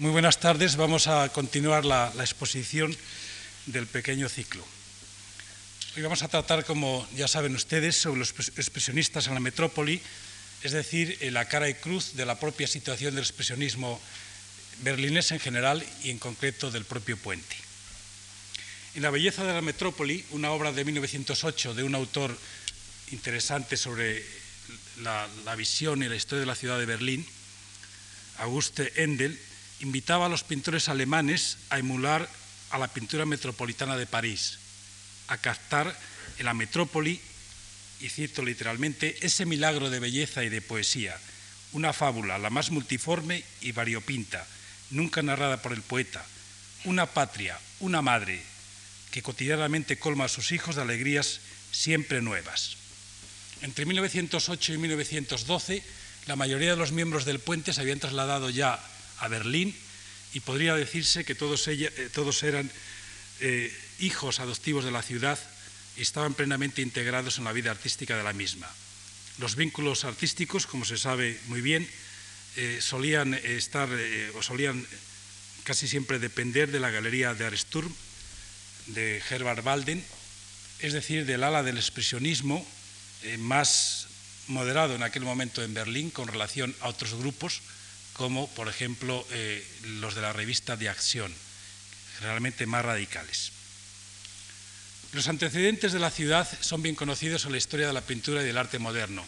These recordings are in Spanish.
Muy buenas tardes. Vamos a continuar la, exposición del pequeño ciclo. Hoy vamos a tratar, como ya saben ustedes, sobre los expresionistas en la metrópoli, es decir, la cara y cruz de la propia situación del expresionismo berlinés en general y en concreto del propio puente. En La belleza de la metrópoli, una obra de 1908 de un autor interesante sobre la, la visión y la historia de la ciudad de Berlín, Auguste Endel, invitaba a los pintores alemanes a emular a la pintura metropolitana de París, a captar en la metrópoli, y cito literalmente, ese milagro de belleza y de poesía, una fábula, la más multiforme y variopinta, nunca narrada por el poeta, una patria, una madre, que cotidianamente colma a sus hijos de alegrías siempre nuevas. Entre 1908 y 1912, la mayoría de los miembros del puente se habían trasladado ya a Berlín y podría decirse que todos, eh, eran eh, hijos adoptivos de la ciudad y estaban plenamente integrados en la vida artística de la misma. Los vínculos artísticos, como se sabe muy bien, eh, solían estar o solían casi siempre depender de la galería de Aresturm, de Herbert Walden, es decir, del ala del expresionismo más moderado en aquel momento en Berlín con relación a otros grupos, como por ejemplo eh, los de la revista de acción, generalmente más radicales. Los antecedentes de la ciudad son bien conocidos en la historia de la pintura y del arte moderno,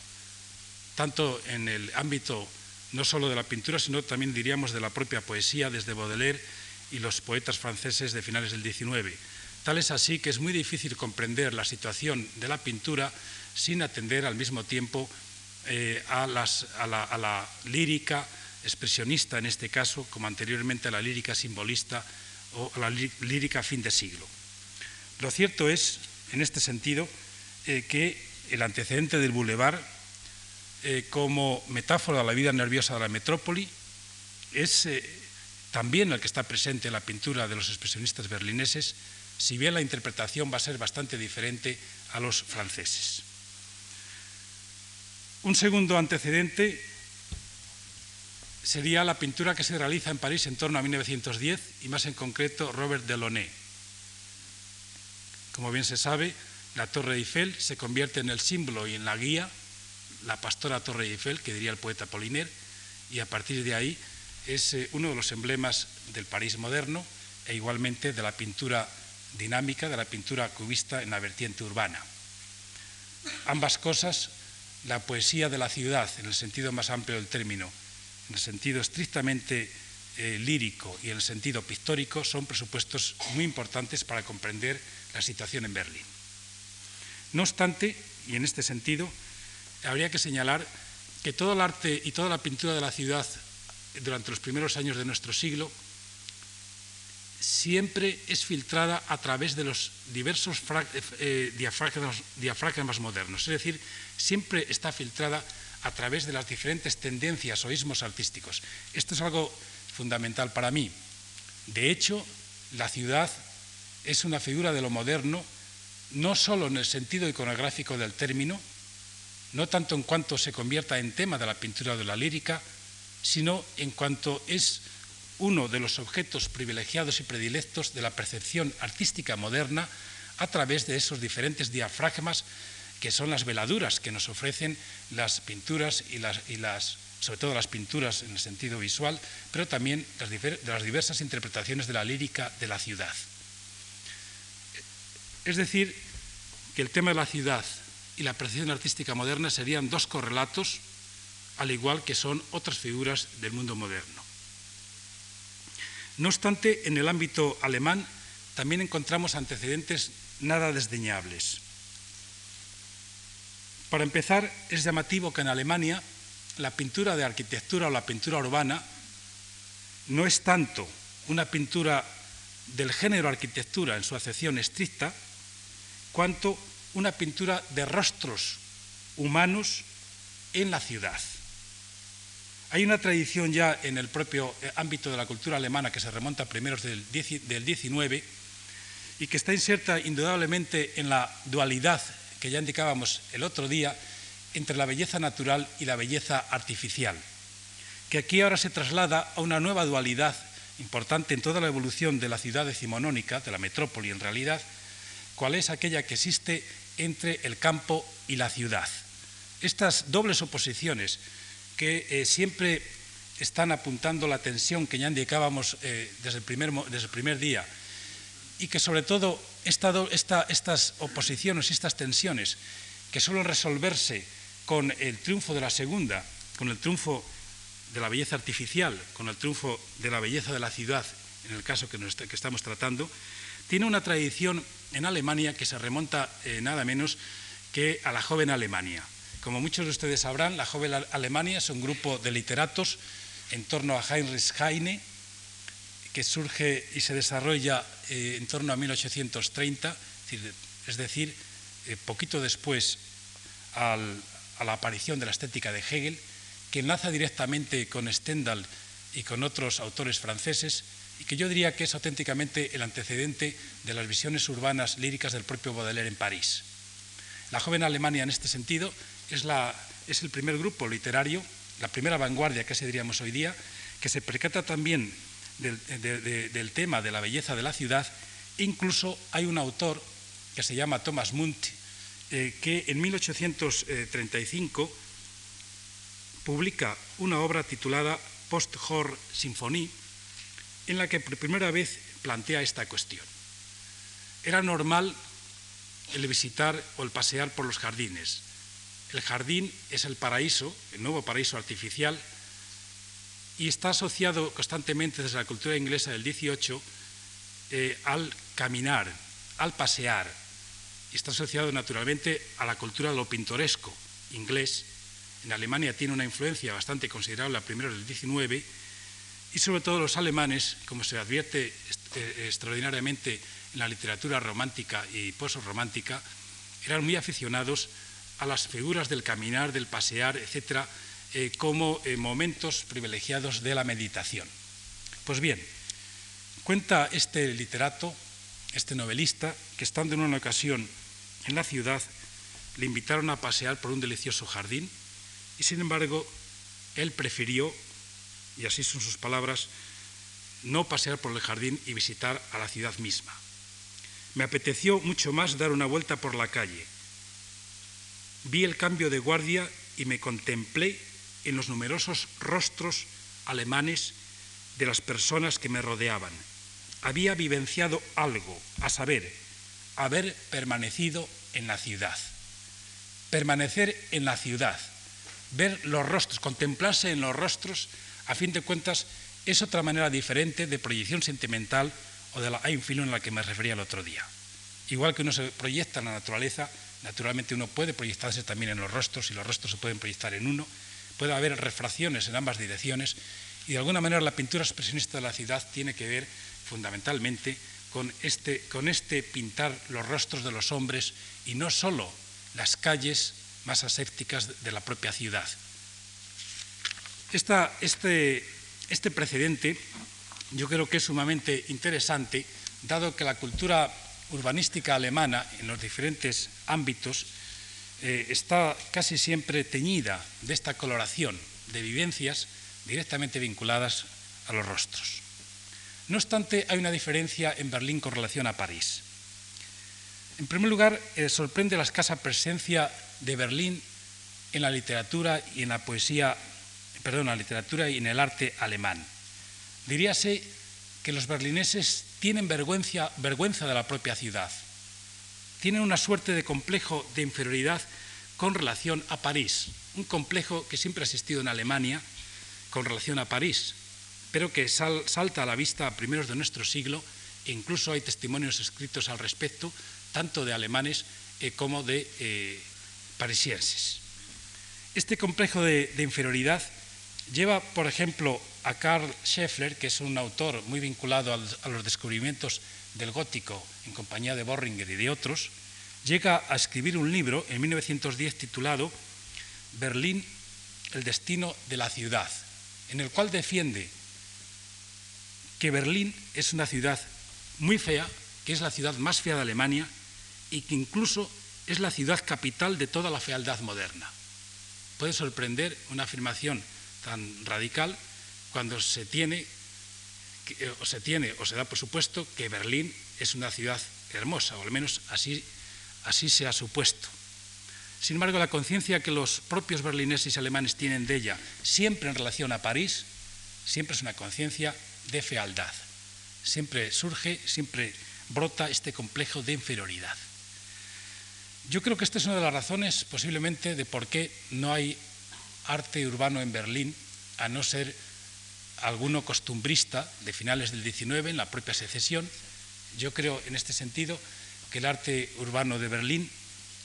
tanto en el ámbito no solo de la pintura, sino también diríamos de la propia poesía, desde Baudelaire y los poetas franceses de finales del XIX. Tal es así que es muy difícil comprender la situación de la pintura sin atender al mismo tiempo eh, a, la, lírica expresionista, en este caso, como anteriormente a la lírica simbolista o a la lírica fin de siglo. Lo cierto es, en este sentido, eh, que el antecedente del boulevard eh, como metáfora de la vida nerviosa de la metrópoli es también el que está presente en la pintura de los expresionistas berlineses, si bien la interpretación va a ser bastante diferente a los franceses. Un segundo antecedente sería la pintura que se realiza en París en torno a 1910 y más en concreto Robert Delaunay. Como bien se sabe, la Torre Eiffel se convierte en el símbolo y en la guía, la pastora Torre Eiffel, que diría el poeta Poliner, y a partir de ahí es eh, uno de los emblemas del París moderno e igualmente de la pintura dinámica, de la pintura cubista en la vertiente urbana. Ambas cosas la poesía de la ciudad, en el sentido más amplio del término, en el sentido estrictamente eh, lírico y en el sentido pictórico, son presupuestos muy importantes para comprender la situación en Berlín. No obstante, y en este sentido, habría que señalar que todo el arte y toda la pintura de la ciudad durante los primeros años de nuestro siglo siempre es filtrada a través de los diversos eh, diafragmas, modernos, es decir, siempre está filtrada a través de las diferentes tendencias o ismos artísticos. Esto es algo fundamental para mí. De hecho, la ciudad es una figura de lo moderno, no solo en el sentido iconográfico del término, no tanto en cuanto se convierta en tema de la pintura de la lírica, sino en cuanto es uno de los objetos privilegiados y predilectos de la percepción artística moderna a través de esos diferentes diafragmas que son las veladuras que nos ofrecen las pinturas y las, sobre todo las pinturas en el sentido visual, pero también las, de las diversas interpretaciones de la lírica de la ciudad. Es decir, que el tema de la ciudad y la percepción artística moderna serían dos correlatos, al igual que son otras figuras del mundo moderno. No obstante, en el ámbito alemán también encontramos antecedentes nada desdeñables. Para empezar, es llamativo que en Alemania la pintura de arquitectura o la pintura urbana no es tanto una pintura del género arquitectura en su acepción estricta, cuanto una pintura de rostros humanos en la ciudad. Hay una tradición ya en el propio eh, ámbito de la cultura alemana que se remonta a primeros del XIX y que está inserta indudablemente en la dualidad que ya indicábamos el otro día entre la belleza natural y la belleza artificial, que aquí ahora se traslada a una nueva dualidad importante en toda la evolución de la ciudad decimonónica, de la metrópoli en realidad, cuál es aquella que existe entre el campo y la ciudad. Estas dobles oposiciones que eh, siempre están apuntando la tensión que ya indicábamos eh, desde, el primer, desde, el primer, día y que sobre todo estas oposiciones estas tensiones que suelen resolverse con el triunfo de la segunda, con el triunfo de la belleza artificial, con el triunfo de la belleza de la ciudad, en el caso que, que estamos tratando, tiene una tradición en Alemania que se remonta eh, nada menos que a la joven Alemania. Como muchos de ustedes sabrán, la joven Alemania es un grupo de literatos en torno a Heinrich Heine, que surge y se desarrolla eh, en torno a 1830, es decir, eh, poquito después a la aparición de la estética de Hegel, que enlaza directamente con Stendhal y con otros autores franceses, y que yo diría que es auténticamente el antecedente de las visiones urbanas líricas del propio Baudelaire en París. La joven Alemania en este sentido es, el primer grupo literario la primera vanguardia, se diríamos hoy día, que se percata también del, tema de la belleza de la ciudad. Incluso hay un autor que se llama Thomas Munt, eh, que en 1835 publica una obra titulada Post-Hor Symphonie, en la que por primera vez plantea esta cuestión. Era normal el visitar o el pasear por los jardines, el jardín es el paraíso, el nuevo paraíso artificial, y está asociado constantemente desde la cultura inglesa del 18 eh, al caminar, al pasear, y está asociado naturalmente a la cultura de lo pintoresco inglés. En Alemania tiene una influencia bastante considerable a primeros del 19 y sobre todo los alemanes, como se advierte eh, extraordinariamente en la literatura romántica y postromántica, eran muy aficionados a las figuras del caminar, del pasear, etcétera, eh, como eh, momentos privilegiados de la meditación. Pues bien, cuenta este literato, este novelista, que estando en una ocasión en la ciudad, le invitaron a pasear por un delicioso jardín y sin embargo él prefirió, y así son sus palabras, no pasear por el jardín y visitar a la ciudad misma. Me apeteció mucho más dar una vuelta por la calle, Vi el cambio de guardia y me contemplé en los numerosos rostros alemanes de las personas que me rodeaban. Había vivenciado algo, a saber, haber permanecido en la ciudad. Permanecer en la ciudad, ver los rostros, contemplarse en los rostros, a fin de cuentas, es otra manera diferente de proyección sentimental o de la Einfühlung en la que me refería el otro día. Igual que uno se proyecta en la naturaleza, Naturalmente uno puede proyectarse también en los rostros y los rostros se pueden proyectar en uno. Puede haber refracciones en ambas direcciones y de alguna manera la pintura expresionista de la ciudad tiene que ver fundamentalmente con este, con este pintar los rostros de los hombres y no solo las calles más asépticas de la propia ciudad. este, este precedente yo creo que es sumamente interesante, dado que la cultura urbanística alemana en los diferentes ámbitos eh, está casi siempre teñida de esta coloración de vivencias directamente vinculadas a los rostros. No obstante, hay una diferencia en Berlín con relación a París. En primer lugar, eh, sorprende la escasa presencia de Berlín en la literatura y en la poesía, perdón, la literatura y en el arte alemán. Diríase que los berlineses tienen vergüenza, vergüenza de la propia ciudad, tienen una suerte de complejo de inferioridad con relación a París, un complejo que siempre ha existido en Alemania con relación a París, pero que salta a la vista a primeros de nuestro siglo e incluso hay testimonios escritos al respecto, tanto de alemanes eh, como de eh, parisienses. Este complejo de inferioridad lleva, por ejemplo, a Karl Scheffler, que es un autor muy vinculado a los descubrimientos del gótico en compañía de Borringer y de otros, llega a escribir un libro en 1910 titulado Berlín, el destino de la ciudad, en el cual defiende que Berlín es una ciudad muy fea, que es la ciudad más fea de Alemania y que incluso es la ciudad capital de toda la fealdad moderna. Puede sorprender una afirmación tan radical cuando se tiene eh, o se tiene o se da por supuesto que Berlín es una ciudad hermosa, o al menos así, así se ha supuesto. Sin embargo, la conciencia que los propios berlineses y alemanes tienen de ella, siempre en relación a París, siempre es una conciencia de fealdad. Siempre surge, siempre brota este complejo de inferioridad. Yo creo que esta es una de las razones posiblemente de por qué no hay arte urbano en Berlín, a no ser alguno costumbrista de finales del XIX, en la propia secesión. Yo creo en este sentido que el arte urbano de Berlín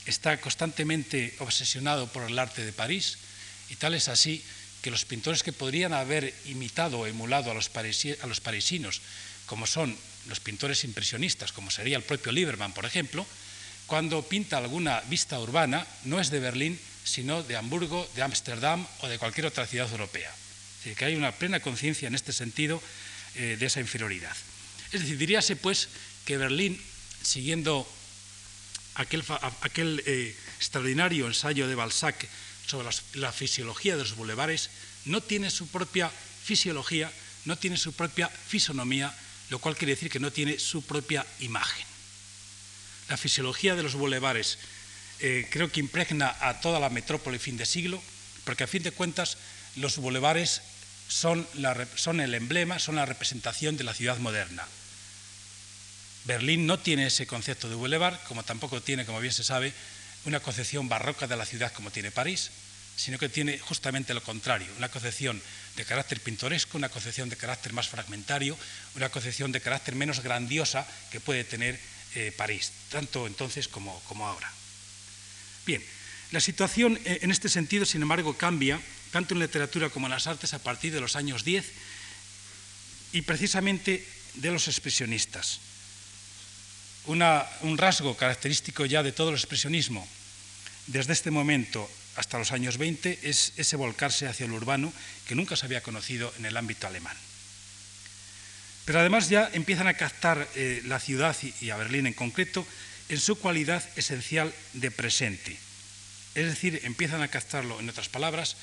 está constantemente obsesionado por el arte de París y tal es así que los pintores que podrían haber imitado o emulado a los, a parisinos, como son los pintores impresionistas, como sería el propio Lieberman, por ejemplo, cuando pinta alguna vista urbana, no es de Berlín, sino de Hamburgo, de Ámsterdam o de cualquier otra ciudad europea. Es decir, que hay una plena conciencia en este sentido eh, de esa inferioridad. Es decir, diríase pues que Berlín, siguiendo aquel, eh, extraordinario ensayo de Balzac sobre la fisiología de los bulevares, no tiene su propia fisiología, no tiene su propia fisonomía, lo cual quiere decir que no tiene su propia imagen. La fisiología de los bulevares eh, creo que impregna a toda la metrópoli fin de siglo, porque a fin de cuentas los bulevares son el emblema, son la representación de la ciudad moderna. Berlín no tiene ese concepto de boulevard, como tampoco tiene, como bien se sabe, una concepción barroca de la ciudad como tiene París, sino que tiene justamente lo contrario, una concepción de carácter pintoresco, una concepción de carácter más fragmentario, una concepción de carácter menos grandiosa que puede tener eh, París, tanto entonces como, como ahora. Bien, la situación eh, en este sentido, sin embargo, cambia tanto en literatura como en las artes a partir de los años 10 y precisamente de los expresionistas. Un rasgo característico ya de todo el expresionismo desde este momento hasta los años 20 es ese volcarse hacia lo urbano que nunca se había conocido en el ámbito alemán. Pero además ya empiezan a captar eh, la ciudad y, a Berlín en concreto en su cualidad esencial de presente. Es decir, empiezan a captarlo, en otras palabras,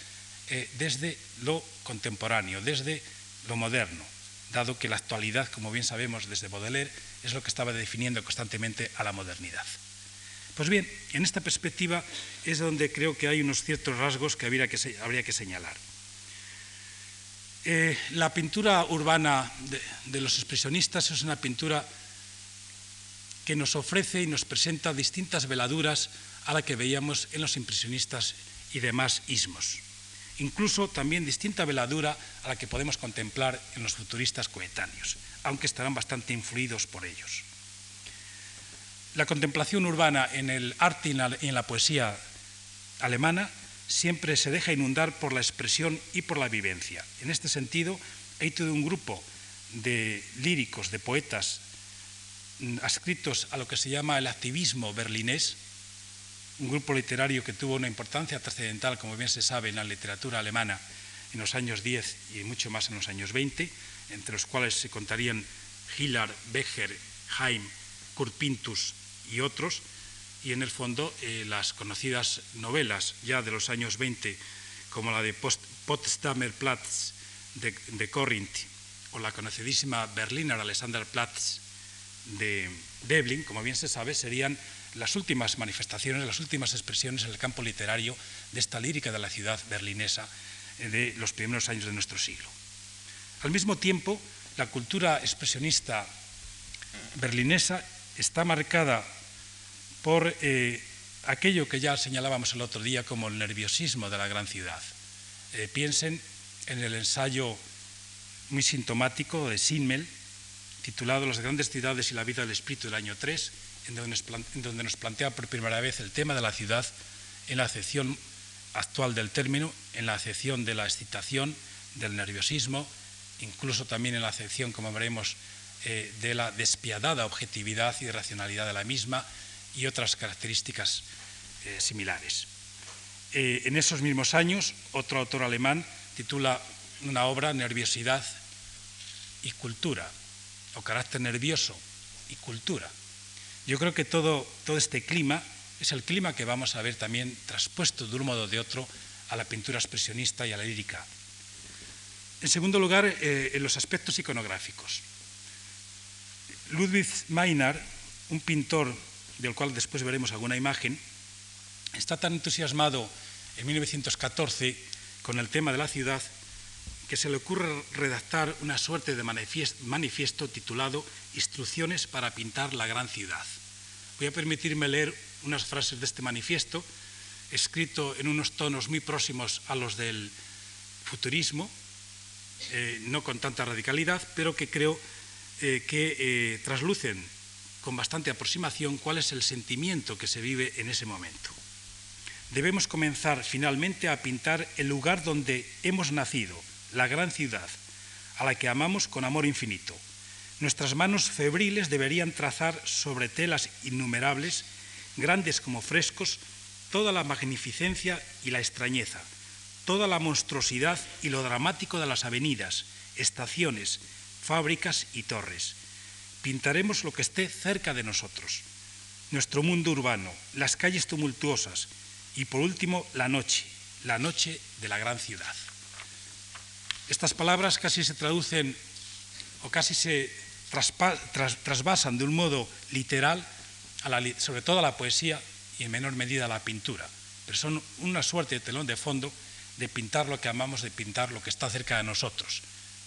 eh, desde lo contemporáneo, desde lo moderno, dado que la actualidad, como bien sabemos desde Baudelaire, es lo que estaba definiendo constantemente a la modernidad. Pues bien, en esta perspectiva es donde creo que hay unos ciertos rasgos que habría que, señalar. Eh, la pintura urbana de, los expresionistas es una pintura que nos ofrece y nos presenta distintas veladuras a la que veíamos en los impresionistas y demás ismos. Incluso también distinta veladura a la que podemos contemplar en los futuristas coetáneos, aunque estarán bastante influidos por ellos. La contemplación urbana en el arte y en la poesía alemana siempre se deja inundar por la expresión y por la vivencia. En este sentido, hay todo un grupo de líricos, de poetas mm, adscritos a lo que se llama el activismo berlinés, un grupo literario que tuvo una importancia trascendental, como bien se sabe, en la literatura alemana en los años 10 y mucho más en los años 20, entre los cuales se contarían Hillard, Becher, Haim, Kurt Pintus y otros, y en el fondo eh, las conocidas novelas ya de los años 20, como la de Potsdamer Platz de, de Corinth o la conocidísima Berliner Alexanderplatz de Deblin, como bien se sabe, serían las últimas manifestaciones, las últimas expresiones en el campo literario de esta lírica de la ciudad berlinesa eh, de los primeros años de nuestro siglo. Al mismo tiempo, la cultura expresionista berlinesa está marcada por eh, aquello que ya señalábamos el otro día como el nerviosismo de la gran ciudad. Eh, piensen en el ensayo muy sintomático de Simmel, titulado Las grandes ciudades y la vida del espíritu del año 3, en donde nos plantea por primera vez el tema de la ciudad en la acepción actual del término, en la acepción de la excitación, del nerviosismo, incluso también en la acepción, como veremos, eh, de la despiadada objetividad y racionalidad de la misma y otras características eh, similares. Eh, en esos mismos años, otro autor alemán titula una obra Nerviosidad y cultura, o carácter nervioso y cultura. Yo creo que todo, todo este clima es el clima que vamos a ver también traspuesto de un modo o de otro a la pintura expresionista y a la lírica. En segundo lugar, eh, en los aspectos iconográficos. Ludwig Maynard, un pintor del cual después veremos alguna imagen, está tan entusiasmado en 1914 con el tema de la ciudad que se le ocurre redactar una suerte de manifiesto titulado Instrucciones para pintar la gran ciudad. Voy a permitirme leer unas frases de este manifiesto, escrito en unos tonos muy próximos a los del futurismo, eh, no con tanta radicalidad, pero que creo eh, que eh, traslucen con bastante aproximación cuál es el sentimiento que se vive en ese momento. Debemos comenzar finalmente a pintar el lugar donde hemos nacido, la gran ciudad, a la que amamos con amor infinito. Nuestras manos febriles deberían trazar sobre telas innumerables, grandes como frescos, toda la magnificencia y la extrañeza, toda la monstruosidad y lo dramático de las avenidas, estaciones, fábricas y torres. Pintaremos lo que esté cerca de nosotros, nuestro mundo urbano, las calles tumultuosas y por último la noche, la noche de la gran ciudad. Estas palabras casi se traducen o casi se trasvasan de un modo literal, sobre todo a la poesía y en menor medida a la pintura, pero son una suerte de telón de fondo de pintar lo que amamos, de pintar lo que está cerca de nosotros,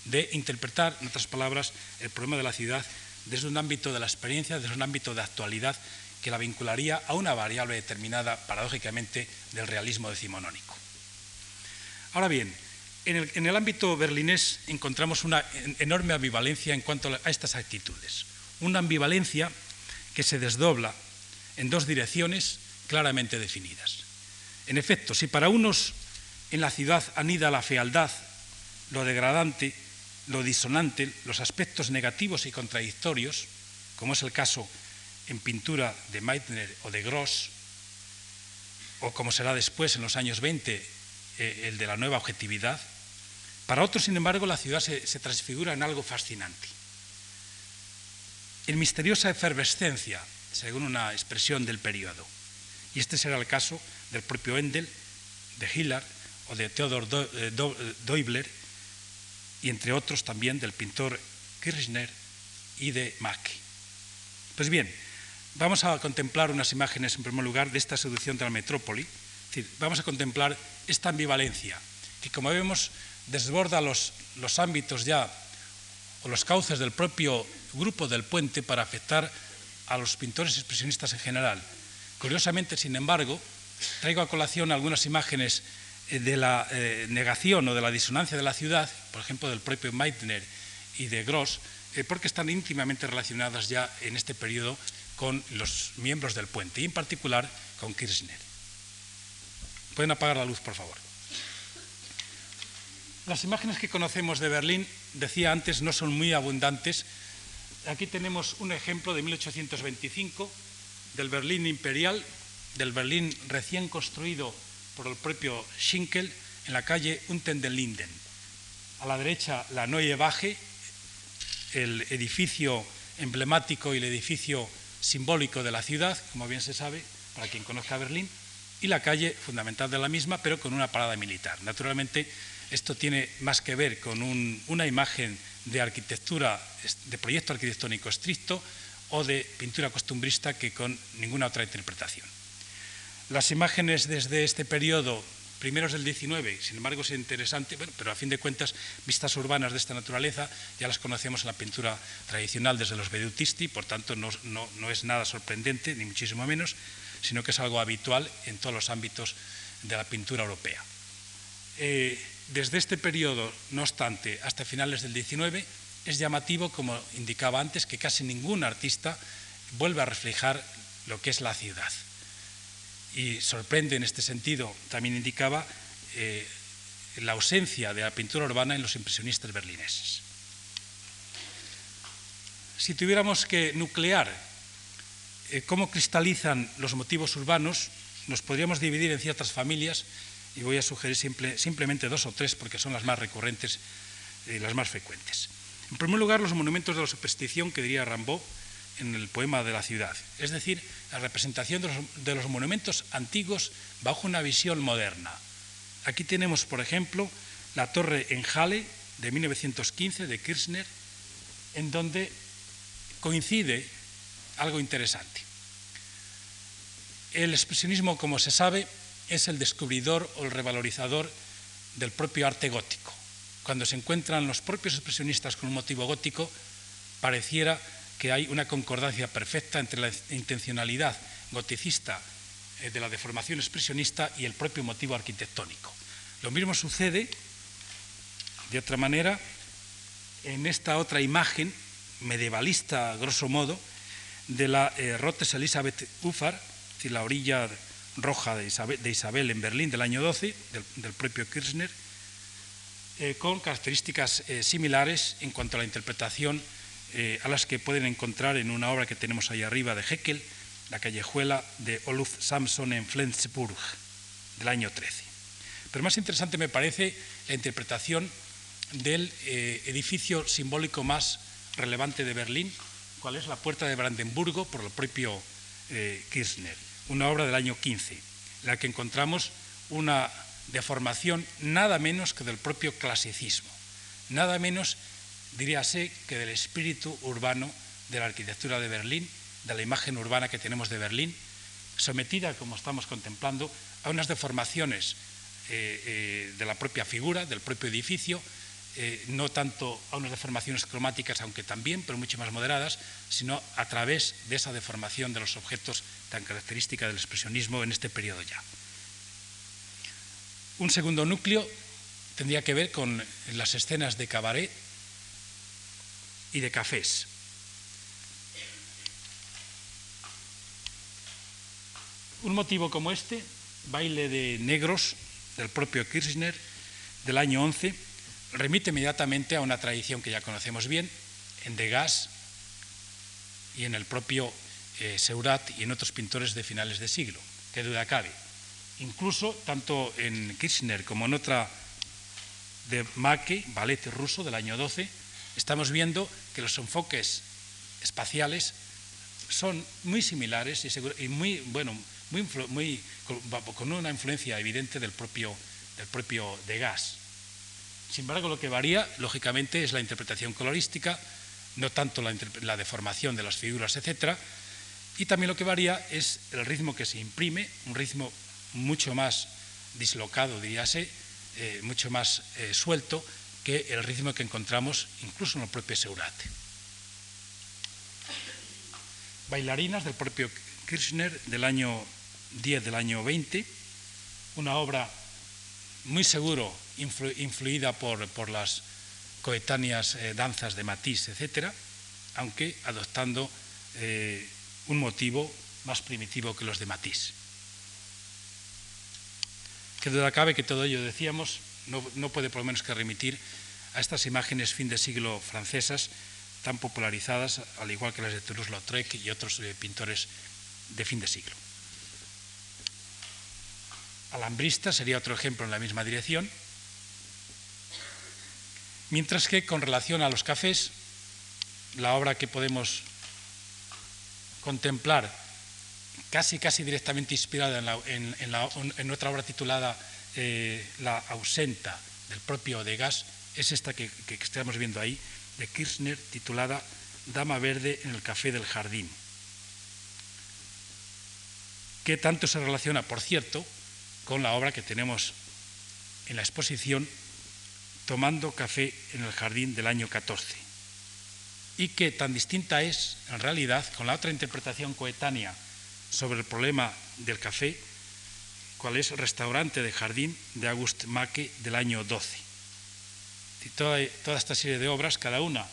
de interpretar, en otras palabras, el problema de la ciudad desde un ámbito de la experiencia, desde un ámbito de actualidad que la vincularía a una variable determinada, paradójicamente, del realismo decimonónico. Ahora bien, en el, ámbito berlinés encontramos una enorme ambivalencia en cuanto a estas actitudes. Una ambivalencia que se desdobla en dos direcciones claramente definidas. En efecto, si para unos en la ciudad anida la fealdad, lo degradante, lo disonante, los aspectos negativos y contradictorios, como es el caso en pintura de Meitner o de Gross, o como será después en los años 20 eh, el de la nueva objetividad, para otros, sin embargo, la ciudad se, transfigura en algo fascinante. En misteriosa efervescencia, según una expresión del periodo. Y este será el caso del propio Endel, de Hillard o de Theodor eh, eh, Deubler, y entre otros también del pintor Kirchner y de Macke. Pues bien, vamos a contemplar unas imágenes en primer lugar de esta seducción de la metrópoli, es decir, vamos a contemplar esta ambivalencia, que como vemos desborda los, los ámbitos ya o los cauces del propio grupo del puente para afectar a los pintores expresionistas en general. Curiosamente, sin embargo, traigo a colación algunas imágenes eh, de la eh, negación o de la disonancia de la ciudad, por ejemplo, del propio Meitner y de Gross, eh, porque están íntimamente relacionadas ya en este periodo con los miembros del puente, y en particular con Kirchner. ¿Pueden apagar la luz, por favor? Las imágenes que conocemos de Berlín, decía antes, no son muy abundantes. Aquí tenemos un ejemplo de 1825 del Berlín imperial, del Berlín recién construido por el propio Schinkel en la calle Linden. A la derecha, la Neue Wache, el edificio emblemático y el edificio simbólico de la ciudad, como bien se sabe, para quien conozca Berlín, y la calle fundamental de la misma, pero con una parada militar. Naturalmente, esto tiene más que ver con una imagen de arquitectura, de proyecto arquitectónico estricto o de pintura costumbrista que con ninguna otra interpretación. Las imágenes desde este periodo, primeros del 19, sin embargo es interesante, pero a fin de cuentas, vistas urbanas de esta naturaleza ya las conocemos en la pintura tradicional desde los Vedutisti, por tanto no, es nada sorprendente, ni muchísimo menos, sino que es algo habitual en todos los ámbitos de la pintura europea. Eh, desde este periodo, no obstante, hasta finales del XIX, es llamativo, como indicaba antes, que casi ningún artista vuelve a reflejar lo que es la ciudad. Y sorprende en este sentido, también indicaba, eh, la ausencia de la pintura urbana en los impresionistas berlineses. Si tuviéramos que nuclear eh, cómo cristalizan los motivos urbanos, nos podríamos dividir en ciertas familias y voy a sugerir simplemente dos o tres porque son las más recurrentes y las más frecuentes. En primer lugar, los monumentos de la superstición que diría Rambaud en el poema de la ciudad, es decir, la representación de los, monumentos antiguos bajo una visión moderna. Aquí tenemos, por ejemplo, la torre en Halle, de 1915 de Kirchner, en donde coincide algo interesante. El expresionismo, como se sabe, es el descubridor o el revalorizador del propio arte gótico. Cuando se encuentran los propios expresionistas con un motivo gótico, pareciera que hay una concordancia perfecta entre la intencionalidad goticista eh, de la deformación expresionista y el propio motivo arquitectónico. Lo mismo sucede, de otra manera, en esta otra imagen medievalista, grosso modo, de la eh, Rotes Elisabeth Ufar, la orilla roja de Isabel, en Berlín del año 12, del, propio Kirchner, eh, con características eh, similares en cuanto a la interpretación a las que pueden encontrar en una obra que tenemos ahí arriba de Heckel, La callejuela de Oluf Samson en Flensburg, del año 13. Pero más interesante me parece la interpretación del edificio simbólico más relevante de Berlín, cuál es la Puerta de Brandenburgo por el propio eh, Kirchner, una obra del año 15, en la que encontramos una deformación nada menos que del propio clasicismo, nada menos, diríase, que del espíritu urbano de la arquitectura de Berlín, de la imagen urbana que tenemos de Berlín, sometida, como estamos contemplando, a unas deformaciones eh, eh, de la propia figura, del propio edificio, eh, no tanto a unas deformaciones cromáticas, aunque también, pero mucho más moderadas, sino a través de esa deformación de los objetos tan característica del expresionismo en este periodo ya. Un segundo núcleo tendría que ver con las escenas de cabaret y de cafés. Un motivo como este, baile de negros del propio Kirchner del año 11, remite inmediatamente a una tradición que ya conocemos bien, en Degas y en el propio eh, Seurat y en otros pintores de finales de siglo, que duda cabe. Incluso tanto en Kirchner como en otra de Maque, ballet ruso del año 12, estamos viendo que los enfoques espaciales son muy similares y, muy, bueno, muy, con una influencia evidente del propio, del propio Degas. Sin embargo, lo que varía, lógicamente, es la interpretación colorística, no tanto la, deformación de las figuras, etc. Y también lo que varía es el ritmo que se imprime, un ritmo mucho más dislocado, diríase, eh, mucho más eh, suelto que el ritmo que encontramos incluso en el propio Seurate. Bailarinas del propio Kirchner del año 10 del año 20, una obra muy seguro influida por, las coetáneas eh, danzas de Matisse, etc., aunque adoptando eh, un motivo más primitivo que los de Matisse. Que duda cabe que todo ello, decíamos, no, puede por lo menos que remitir a estas imágenes fin de siglo francesas tan popularizadas, al igual que las de Toulouse-Lautrec y otros eh, pintores de fin de siglo. Alambrista sería otro ejemplo en la misma dirección, Mientras que con relación a los cafés, la obra que podemos contemplar casi casi directamente inspirada en, otra obra titulada eh, La ausenta del propio Degas, es esta que, estamos viendo ahí, de Kirchner, titulada Dama Verde en el Café del Jardín, que tanto se relaciona, por cierto, con la obra que tenemos en la exposición tomando café en el jardín del año 14, y que tan distinta es, en realidad, con la otra interpretación coetánea sobre el problema del café, cual es Restaurante de Jardín de August Macke del año 12. Y toda, esta serie de obras, cada una,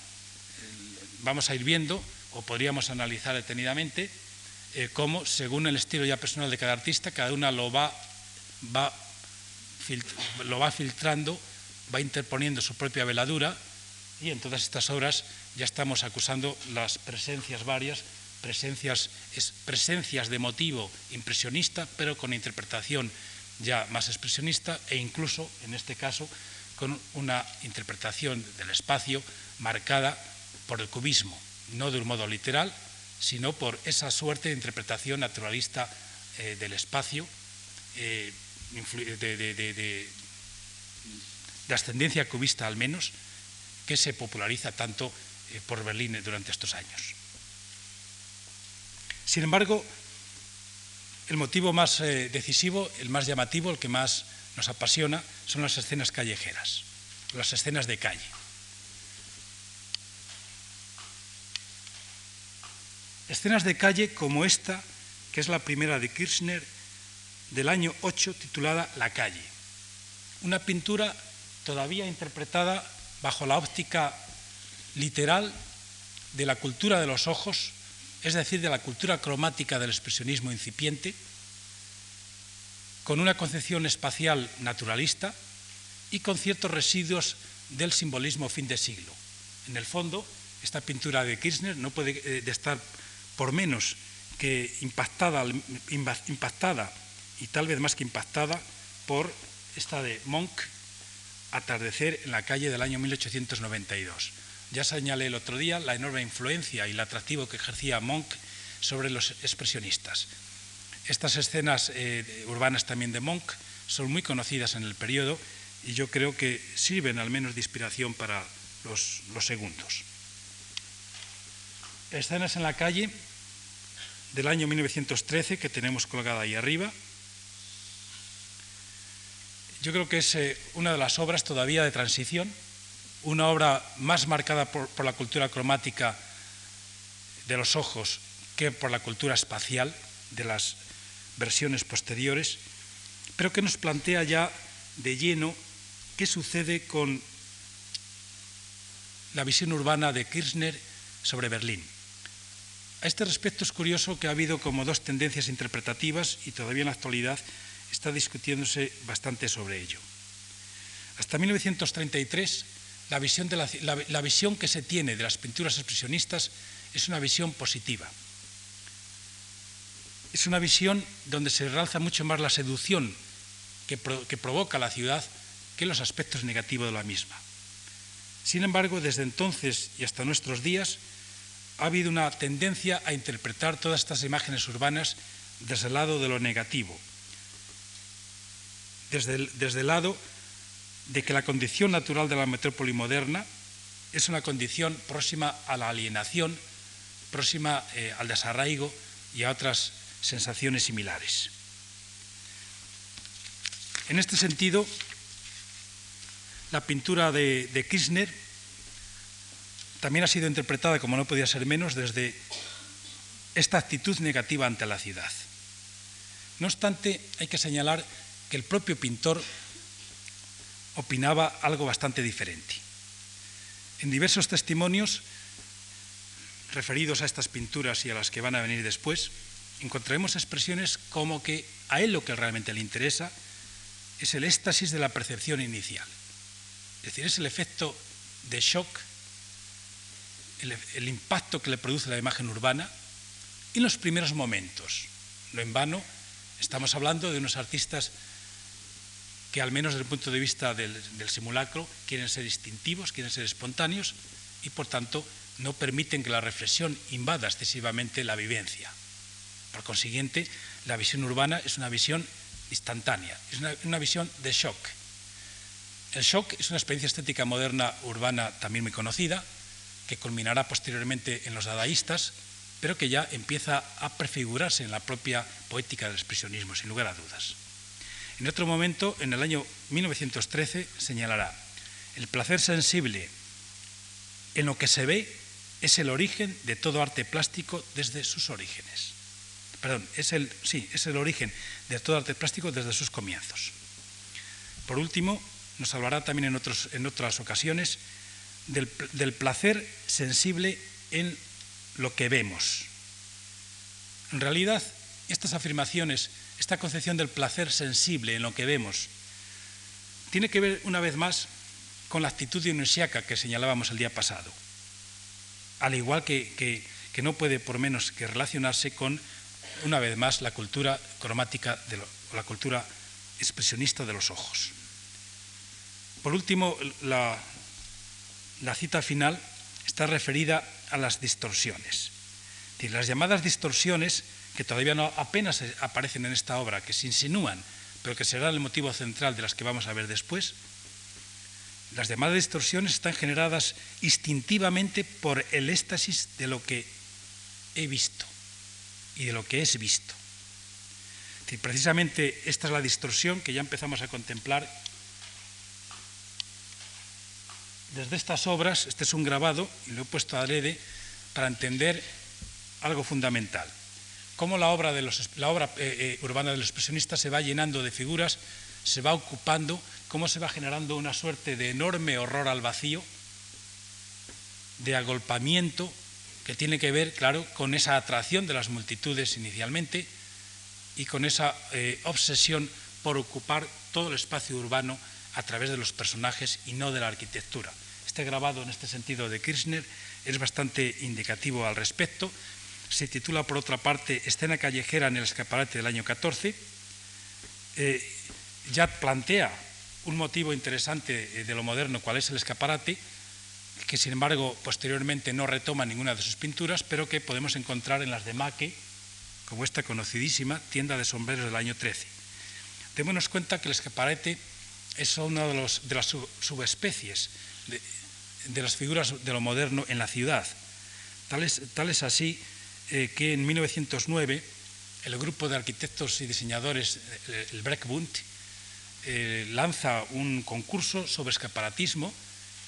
vamos a ir viendo, o podríamos analizar detenidamente, eh, cómo, según el estilo ya personal de cada artista, cada una lo va, lo va filtrando va interponiendo su propia veladura y en todas estas obras ya estamos acusando las presencias varias, presencias, presencias de motivo impresionista, pero con interpretación ya más expresionista e incluso, en este caso, con una interpretación del espacio marcada por el cubismo, no de un modo literal, sino por esa suerte de interpretación naturalista eh, del espacio, eh, de, de, de ascendencia cubista al menos, que se populariza tanto eh, por Berlín durante estos años. Sin embargo, el motivo más decisivo, el más llamativo, el que más nos apasiona, son las escenas callejeras, las escenas de calle. Escenas de calle como esta, que es la primera de Kirchner del año 8, titulada La calle. Una pintura todavía interpretada bajo la óptica literal de la cultura de los ojos, es decir, de la cultura cromática del expresionismo incipiente, con una concepción espacial naturalista y con ciertos residuos del simbolismo fin de siglo. En el fondo, esta pintura de Kirchner no puede eh, estar por menos que impactada, impactada y tal vez más que impactada por esta de Monk, Atardecer en la calle del año 1892. Ya señalé el otro día la enorme influencia y el atractivo que ejercía Monk sobre los expresionistas. Estas escenas eh, urbanas también de Monk son muy conocidas en el periodo y yo creo que sirven al menos de inspiración para los, segundos. Escenas en la calle del año 1913 que tenemos colgada ahí arriba. Yo creo que es eh, una de las obras todavía de transición, una obra más marcada por, la cultura cromática de los ojos que por la cultura espacial de las versiones posteriores, pero que nos plantea ya de lleno qué sucede con la visión urbana de Kirchner sobre Berlín. A este respecto es curioso que ha habido como dos tendencias interpretativas y todavía en la actualidad está discutiéndose bastante sobre ello. Hasta 1933, la visión, la visión que se tiene de las pinturas expresionistas es una visión positiva. Es una visión donde se realza mucho más la seducción que, provoca la ciudad que los aspectos negativos de la misma. Sin embargo, desde entonces y hasta nuestros días, ha habido una tendencia a interpretar todas estas imágenes urbanas desde el lado de lo negativo, desde el, lado de que la condición natural de la metrópoli moderna es una condición próxima a la alienación, próxima eh, al desarraigo y a otras sensaciones similares. En este sentido, la pintura de, de Kirchner también ha sido interpretada, como no podía ser menos, desde esta actitud negativa ante la ciudad. No obstante, hay que señalar que el propio pintor opinaba algo bastante diferente. En diversos testimonios referidos a estas pinturas y a las que van a venir después, encontraremos expresiones como que a él lo que realmente le interesa es el éxtasis de la percepción inicial. Es decir, es el efecto de shock el, impacto que le produce la imagen urbana en los primeros momentos. No en vano, estamos hablando de unos artistas que al menos desde el punto de vista del, simulacro quieren ser instintivos, quieren ser espontáneos y por tanto no permiten que la reflexión invada excesivamente la vivencia. Por consiguiente, la visión urbana es una visión instantánea, es una, una visión de shock. El shock es una experiencia estética moderna urbana también muy conocida, que culminará posteriormente en los dadaístas, pero que ya empieza a prefigurarse en la propia poética del expresionismo, sin lugar a dudas. En otro momento, en el año 1913, señalará, el placer sensible en lo que se ve es el origen de todo arte plástico desde sus orígenes. Perdón, es el, sí, es el origen de todo arte plástico desde sus comienzos. Por último, nos hablará también en, otras ocasiones del, placer sensible en lo que vemos. En realidad, estas afirmaciones, esta concepción del placer sensible en lo que vemos, tiene que ver una vez más con la actitud dionisiaca que señalábamos el día pasado, al igual que, que, no puede por menos que relacionarse con, una vez más, la cultura cromática, de la cultura expresionista de los ojos. Por último, la, cita final está referida a las distorsiones. Las llamadas distorsiones, que todavía no apenas aparecen en esta obra, que se insinúan, pero que será el motivo central de las que vamos a ver después, Las llamadas distorsiones están generadas instintivamente por el éxtasis de lo que he visto y de lo que es visto. precisamente esta es la distorsión que ya empezamos a contemplar desde estas obras. Este es un grabado y lo he puesto adrede para entender algo fundamental. Cómo la obra, eh, eh, urbana de los expresionistas se va llenando de figuras, se va ocupando, cómo se va generando una suerte de enorme horror al vacío, de agolpamiento, que tiene que ver, claro, con esa atracción de las multitudes inicialmente y con esa eh, obsesión por ocupar todo el espacio urbano a través de los personajes y no de la arquitectura. Este grabado en este sentido de Kirchner es bastante indicativo al respecto. Se titula, por otra parte, Escena callejera en el escaparate del año 14. Eh, ya plantea un motivo interesante eh, de lo moderno, cuál es el escaparate, que sin embargo posteriormente no retoma ninguna de sus pinturas, pero que podemos encontrar en las de Maque, como esta conocidísima tienda de sombreros del año 13. Démonos cuenta que el escaparate es una de, los, de las subespecies de, las figuras de lo moderno en la ciudad. Tal es, así eh, que en 1909 el grupo de arquitectos y diseñadores, eh, el Breckbund, eh, lanza un concurso sobre escaparatismo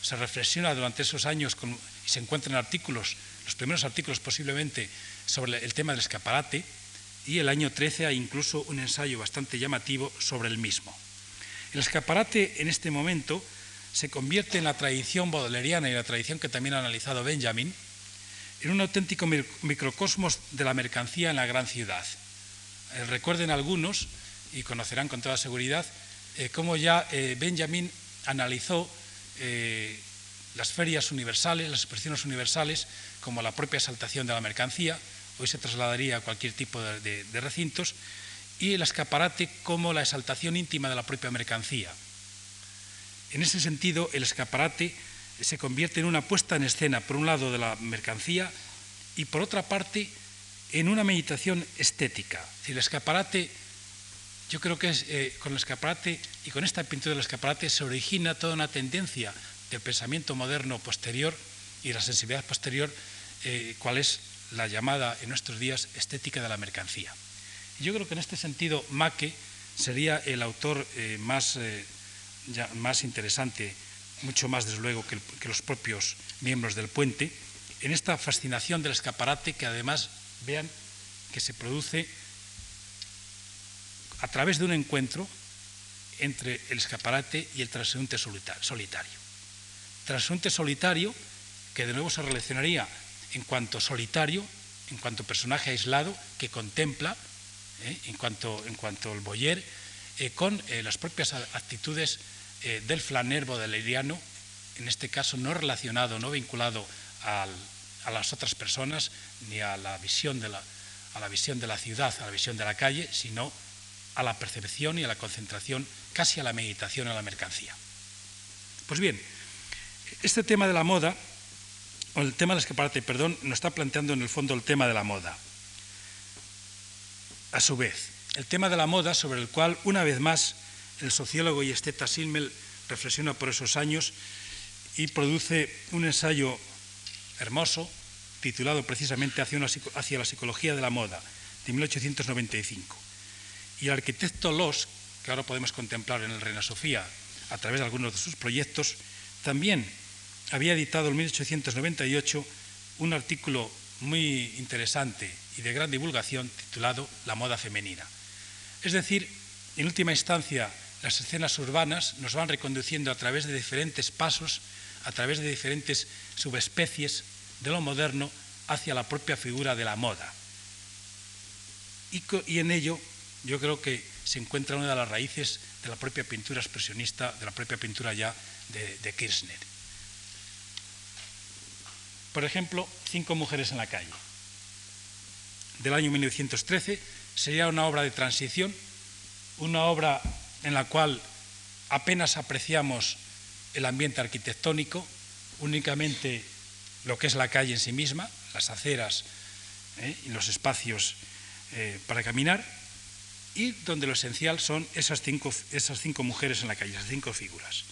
se reflexiona durante esos años y se encuentran artículos, los primeros artículos posiblemente sobre el tema del escaparate, y el año 13 hay incluso un ensayo bastante llamativo sobre el mismo. El escaparate en este momento se convierte en la tradición bodeleriana y la tradición que también ha analizado Benjamin, en un auténtico microcosmos de la mercancía en la gran ciudad. Eh, recuerden algunos, y conocerán con toda seguridad, eh, cómo ya eh, Benjamin analizó eh, las ferias universales, las exposiciones universales, como la propia exaltación de la mercancía, hoy se trasladaría a cualquier tipo de, recintos, y el escaparate como la exaltación íntima de la propia mercancía. En ese sentido, el escaparate se convierte en una puesta en escena, por un lado, de la mercancía y por otra parte, en una meditación estética. el escaparate, yo creo que eh, con el escaparate y con esta pintura del escaparate se origina toda una tendencia del pensamiento moderno posterior y la sensibilidad posterior, eh, cuál es la llamada en nuestros días estética de la mercancía. yo creo que en este sentido Maque sería el autor eh, más, eh, más interesante, mucho más desde luego que, que los propios miembros del puente, en esta fascinación del escaparate que además vean que se produce a través de un encuentro entre el escaparate y el transeúnte solitario. Transeúnte solitario que de nuevo se relacionaría en cuanto solitario, en cuanto personaje aislado que contempla, ¿eh? en, cuanto, en cuanto el boyer, eh, con eh, las propias actitudes del flaner bodeleriano, en este caso no relacionado, no vinculado a las otras personas ni a la, visión de la, a la visión de la ciudad, a la visión de la calle, sino a la percepción y a la concentración, casi a la meditación a la mercancía. Pues bien, este tema de la moda, o el tema del escaparate, perdón, nos está planteando en el fondo el tema de la moda. A su vez, el tema de la moda sobre el cual, una vez más, el sociólogo y esteta Silmel reflexiona por esos años y produce un ensayo hermoso titulado precisamente hacia, hacia la psicología de la moda, de 1895. Y el arquitecto Los, que ahora podemos contemplar en el Reina Sofía a través de algunos de sus proyectos, también había editado en 1898 un artículo muy interesante y de gran divulgación titulado La moda femenina. Es decir, en última instancia, las escenas urbanas nos van reconduciendo a través de diferentes pasos, a través de diferentes subespecies de lo moderno hacia la propia figura de la moda. Y, en ello yo creo que se encuentra una de las raíces de la propia pintura expresionista, de la propia pintura ya de, Kirchner. Por ejemplo, Cinco mujeres en la calle, del año 1913, sería una obra de transición, una obra en la cual apenas apreciamos el ambiente arquitectónico, únicamente lo que es la calle en sí misma, las aceras ¿eh? y los espacios eh, para caminar, y donde lo esencial son esas cinco, esas cinco mujeres en la calle, esas cinco figuras.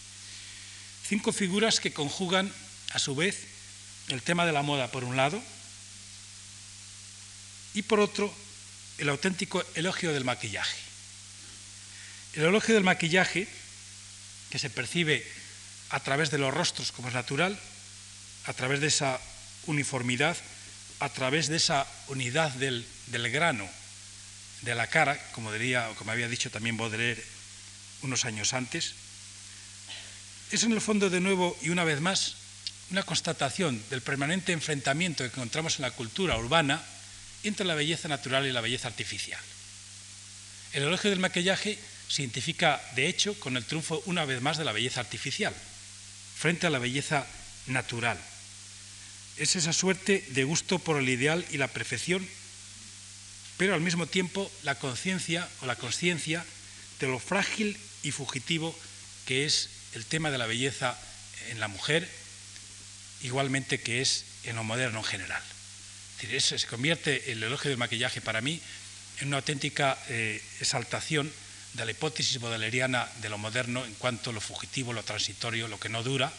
Cinco figuras que conjugan, a su vez, el tema de la moda por un lado y por otro, el auténtico elogio del maquillaje. El elogio del maquillaje, que se percibe a través de los rostros como es natural, a través de esa uniformidad, a través de esa unidad del, del grano de la cara, como diría o había dicho también Baudelaire unos años antes, es en el fondo de nuevo y una vez más una constatación del permanente enfrentamiento que encontramos en la cultura urbana entre la belleza natural y la belleza artificial. El elogio del maquillaje se identifica, de hecho, con el triunfo una vez más de la belleza artificial frente a la belleza natural. Es esa suerte de gusto por el ideal y la perfección, pero al mismo tiempo la conciencia o la conciencia de lo frágil y fugitivo que es el tema de la belleza en la mujer, igualmente que es en lo moderno en general. se convierte el elogio del maquillaje para mí en una auténtica eh, exaltación de la hipótesis bodeleriana de lo moderno en cuanto a lo fugitivo, lo transitorio, lo que no dura,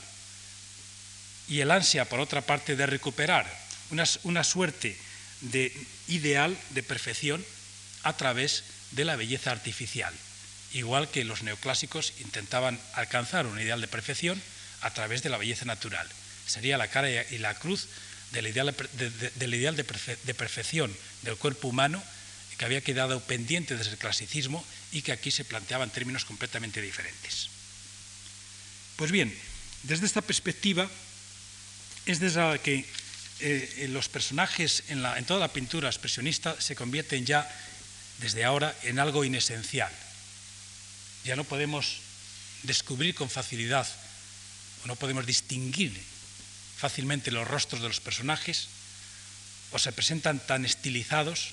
y el ansia, por otra parte, de recuperar una, una suerte de ideal de perfección a través de la belleza artificial, igual que los neoclásicos intentaban alcanzar un ideal de perfección a través de la belleza natural. Sería la cara y la cruz del ideal de, del perfección del cuerpo humano que había quedado pendiente desde el clasicismo y que aquí se planteaba términos completamente diferentes. Pues bien, desde esta perspectiva es desde la que eh, los personajes en, en toda la pintura expresionista se convierten ya desde ahora en algo inesencial. Ya no podemos descubrir con facilidad o no podemos distinguir fácilmente los rostros de los personajes o se presentan tan estilizados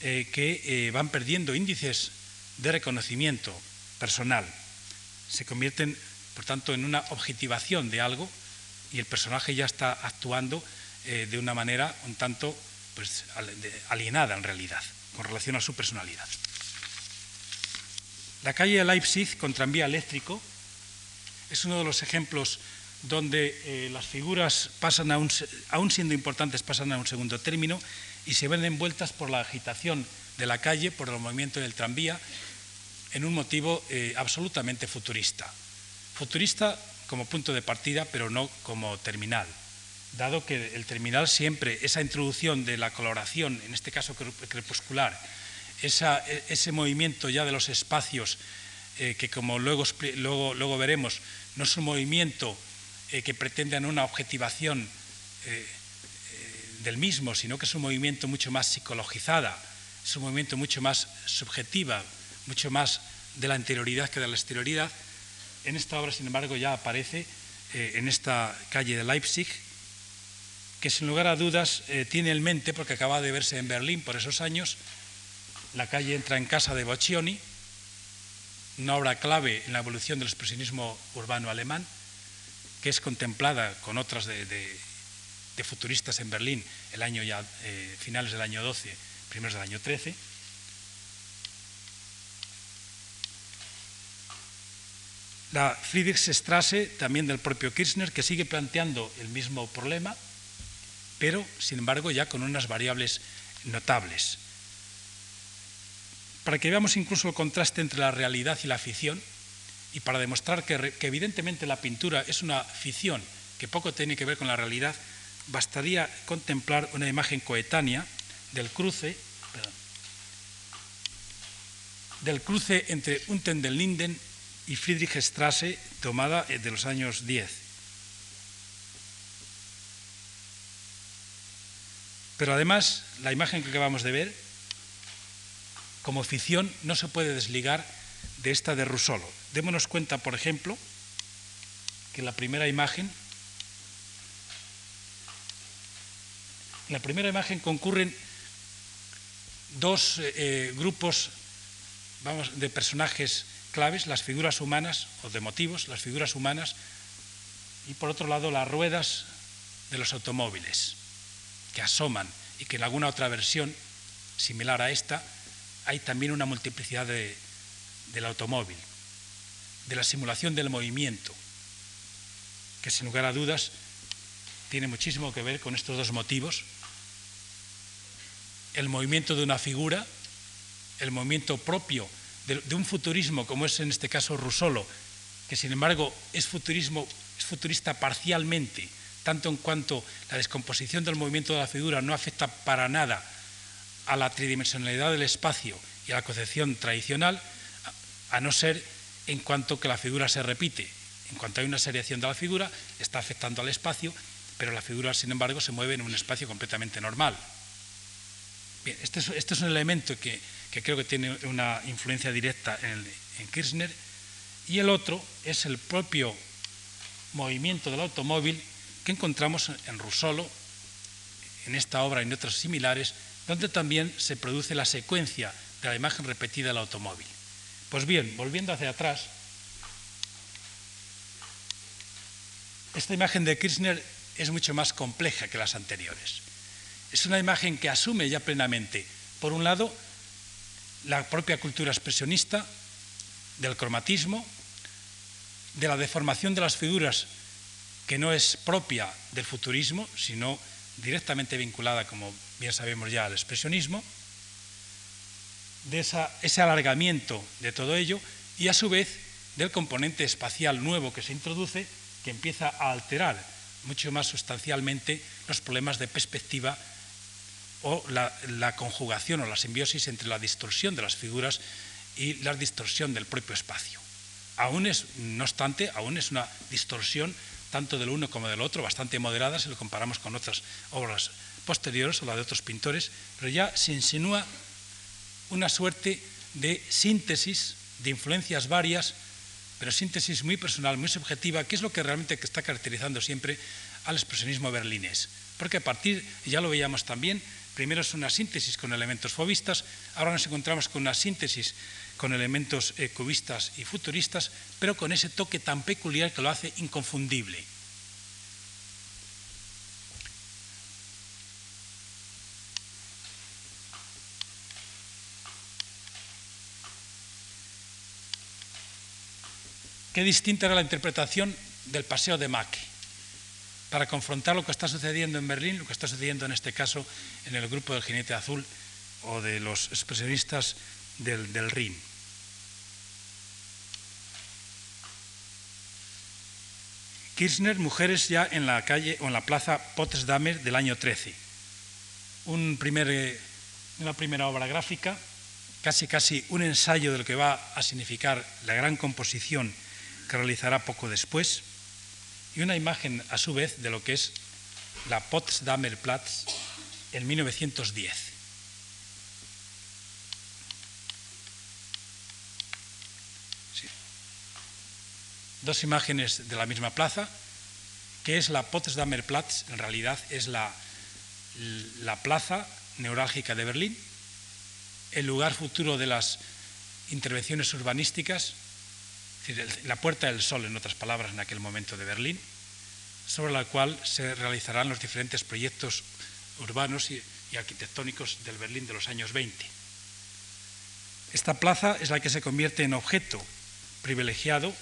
eh, que eh, van perdiendo índices de reconocimiento personal. Se convierten, por tanto, en una objetivación de algo y el personaje ya está actuando eh, de una manera un tanto pues, alienada en realidad, con relación a su personalidad. La calle Leipzig con tranvía eléctrico es uno de los ejemplos donde las figuras pasan aún siendo importantes, pasan a un segundo término y se ven envueltas por la agitación de la calle, por el movimiento del tranvía, en un motivo eh, absolutamente futurista. Futurista como punto de partida, pero no como terminal, dado que el terminal siempre, esa introducción de la coloración, en este caso crepuscular, ese movimiento ya de los espacios, eh, que como luego, luego, veremos, no es un movimiento eh, que pretende una objetivación del mismo, sino que es un movimiento mucho más psicologizada, es un movimiento mucho más subjetiva, mucho más de la interioridad que de la exterioridad. En esta obra, sin embargo, ya aparece eh, en esta calle de Leipzig, que sin lugar a dudas eh, tiene en mente, porque acaba de verse en Berlín por esos años, la calle entra en casa de Boccioni, una obra clave en la evolución del expresionismo urbano alemán, que es contemplada con otras de futuristas en Berlín, el año ya, eh, finales del año 12, primeros del año 13. La Friedrichstrasse, también del propio Kirchner, que sigue planteando el mismo problema, pero sin embargo ya con unas variables notables. Para que veamos incluso el contraste entre la realidad y la ficción, y para demostrar que, evidentemente la pintura es una ficción que poco tiene que ver con la realidad, bastaría contemplar una imagen coetánea del cruce, del cruce entre Unten den Linden y Friedrichstrasse, tomada eh, de los años 10. Pero además, la imagen que acabamos de ver, como ficción, no se puede desligar de esta de Russolo. Démonos cuenta, por ejemplo, que la primera imagen En la primera imagen concurren dos eh, eh, grupos de personajes claves, las figuras humanas o de motivos, las figuras humanas, y por otro lado las ruedas de los automóviles que asoman y que en alguna otra versión similar a esta hay también una multiplicidad del automóvil, de la simulación del movimiento, que sin lugar a dudas tiene muchísimo que ver con estos dos motivos. El movimiento de una figura, el movimiento propio de, un futurismo como es en este caso Rusolo, que sin embargo es, futurismo, es futurista parcialmente, tanto en cuanto la descomposición del movimiento de la figura no afecta para nada a la tridimensionalidad del espacio y a la concepción tradicional, a no ser en cuanto que la figura se repite. En cuanto hay una seriación de la figura, está afectando al espacio, pero la figura, sin embargo, se mueve en un espacio completamente normal. Bien, este es, este un elemento que, creo que tiene una influencia directa en, en Kirchner, y el otro es el propio movimiento del automóvil que encontramos en Russolo, en esta obra y en otras similares, donde también se produce la secuencia de la imagen repetida del automóvil. Pues bien, volviendo hacia atrás, esta imagen de Kirchner es mucho más compleja que las anteriores. Es una imagen que asume ya plenamente, por un lado, la propia cultura expresionista, del cromatismo, de la deformación de las figuras, que no es propia del futurismo, sino directamente vinculada, como bien sabemos ya, al expresionismo, de ese alargamiento de todo ello y a su vez del componente espacial nuevo que se introduce que empieza a alterar mucho más sustancialmente los problemas de perspectiva o la, la, conjugación o la simbiosis entre la distorsión de las figuras y la distorsión del propio espacio. Aún es, no obstante, aún es una distorsión tanto del uno como del otro, bastante moderada si lo comparamos con otras obras posteriores o la de otros pintores, pero ya se insinúa una suerte de síntesis de influencias varias, pero síntesis muy personal, muy subjetiva, que es lo que realmente está caracterizando siempre al expresionismo berlinés. Porque a partir, ya lo veíamos también, primero es una síntesis con elementos fobistas, ahora nos encontramos con una síntesis con elementos eh, cubistas y futuristas, pero con ese toque tan peculiar que lo hace inconfundible. Qué distinta era la interpretación del paseo de Maque para confrontar lo que está sucediendo en Berlín, lo que está sucediendo en este caso en el grupo del jinete azul o de los expresionistas del, del Rin. Kirchner, Mujeres ya en la calle o en la plaza Potsdamer del año 13. Un primer, eh, una primera obra gráfica, casi casi un ensayo de lo que va a significar la gran composición que realizará poco después, y una imagen a su vez de lo que es la Potsdamer Platz en 1910. Dos imágenes de la misma plaza, que es la Potsdamer Platz, en realidad es la, la plaza neurálgica de Berlín, el lugar futuro de las intervenciones urbanísticas la Puerta del Sol, en otras palabras, en aquel momento de Berlín, sobre la cual se realizarán los diferentes proyectos urbanos y, arquitectónicos del Berlín de los años 20. Esta plaza es la que se convierte en objeto privilegiado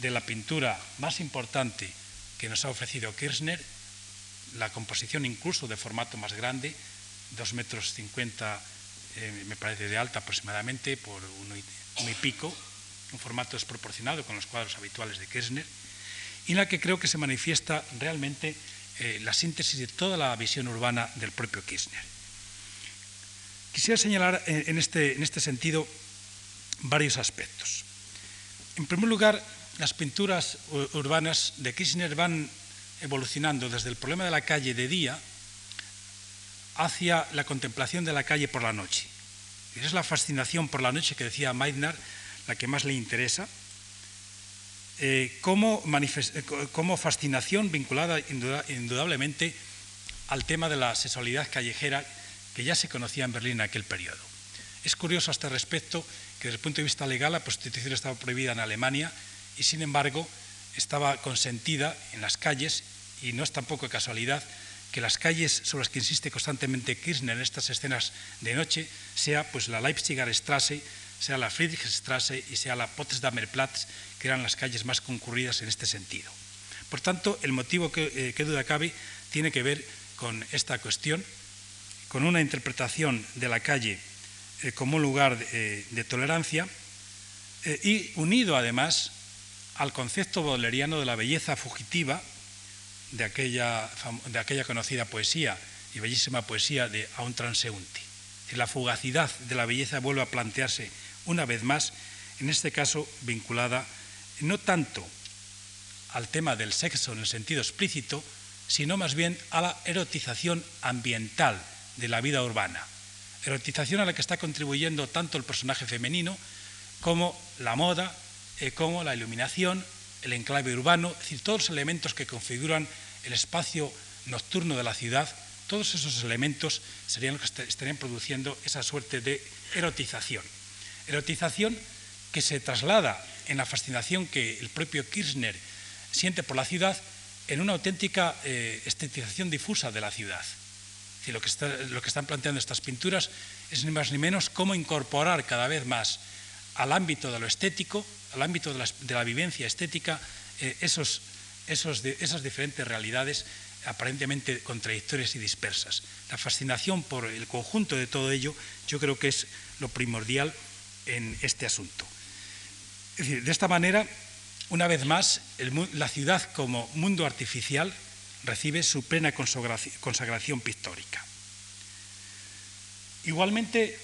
de la pintura más importante que nos ha ofrecido Kirchner, la composición incluso de formato más grande, 2 metros 50, eh, me parece de alta aproximadamente, por uno y pico, un formato desproporcionado con los cuadros habituales de Kirchner, y en la que creo que se manifiesta realmente eh, la síntesis de toda la visión urbana del propio Kirchner. Quisiera señalar eh, en, este, en este sentido varios aspectos. En primer lugar, las pinturas urbanas de Kirchner van evolucionando desde el problema de la calle de día hacia la contemplación de la calle por la noche. Y es la fascinación por la noche que decía Meitner, la que más le interesa, eh, como, eh, fascinación vinculada indudablemente al tema de la sexualidad callejera que ya se conocía en Berlín en aquel periodo. Es curioso a este respecto que desde el punto de vista legal la prostitución estaba prohibida en Alemania y sin embargo estaba consentida en las calles y no es tampoco casualidad que las calles sobre las que insiste constantemente Kirchner en estas escenas de noche sea pues la Leipziger Straße sea la Friedrichstraße y sea la Potsdamer Platz, que eran las calles más concurridas en este sentido. Por tanto, el motivo que, eh, duda cabe tiene que ver con esta cuestión, con una interpretación de la calle eh, como un lugar de, de tolerancia y unido además al concepto bodleriano de la belleza fugitiva de aquella, de aquella conocida poesía y bellísima poesía de A un transeúnte. La fugacidad de la belleza vuelve a plantearse una vez más, en este caso vinculada no tanto al tema del sexo en el sentido explícito, sino más bien a la erotización ambiental de la vida urbana. Erotización a la que está contribuyendo tanto el personaje femenino como la moda, eh, como la iluminación, el enclave urbano, es decir, todos los elementos que configuran el espacio nocturno de la ciudad, todos esos elementos serían los que estarían produciendo esa suerte de erotización. Erotización que se traslada en la fascinación que el propio Kirchner siente por la ciudad en una auténtica eh, estetización difusa de la ciudad. lo, que lo que están planteando estas pinturas es ni más ni menos cómo incorporar cada vez más al ámbito de lo estético, al ámbito de la, vivencia estética, eh, esos, esas diferentes realidades aparentemente contradictorias y dispersas. La fascinación por el conjunto de todo ello yo creo que es lo primordial en este asunto. De esta manera, una vez más, la ciudad como mundo artificial recibe su plena consagración pictórica. Igualmente,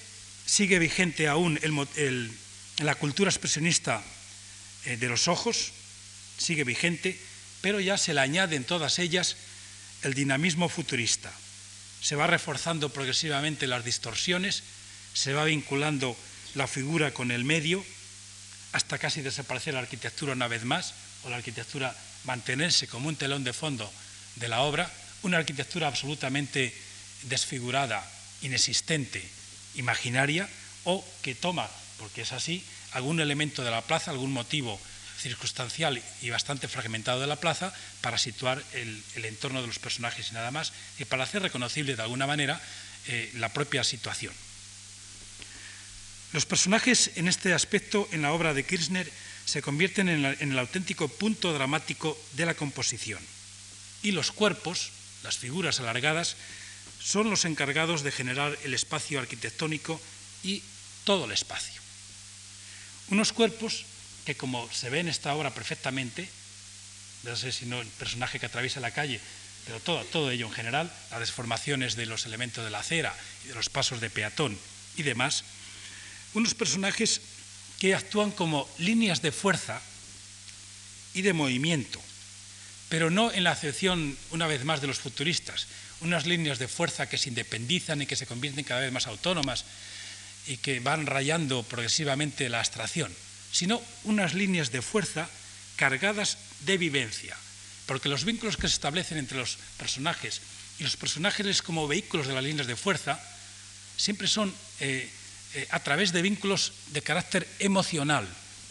sigue vigente aún la cultura expresionista eh, de los ojos, sigue vigente, pero ya se le añade en todas ellas el dinamismo futurista. Se va reforzando progresivamente las distorsiones, se va vinculando la figura con el medio, hasta casi desaparecer la arquitectura una vez más, o la arquitectura mantenerse como un telón de fondo de la obra, una arquitectura absolutamente desfigurada, inexistente, imaginaria, o que toma porque es así, algún elemento de la plaza, algún motivo circunstancial y bastante fragmentado de la plaza para situar el, entorno de los personajes y nada más, y para hacer reconocible de alguna manera eh, la propia situación. Los personajes en este aspecto en la obra de Kirchner se convierten en, en el auténtico punto dramático de la composición. Y los cuerpos, las figuras alargadas, son los encargados de generar el espacio arquitectónico y todo el espacio. Unos cuerpos que, como se ve en esta obra perfectamente, no sé si no el personaje que atraviesa la calle, pero todo, todo ello en general, las deformaciones de los elementos de la acera y de los pasos de peatón y demás, unos personajes que actúan como líneas de fuerza y de movimiento, pero no en la acepción, una vez más, de los futuristas, unas líneas de fuerza que se independizan y que se convierten cada vez más autónomas y que van rayando progresivamente la abstracción, sino unas líneas de fuerza cargadas de vivencia, porque los vínculos que se establecen entre los personajes y los personajes como vehículos de las líneas de fuerza siempre son eh, eh, a través de vínculos de carácter emocional,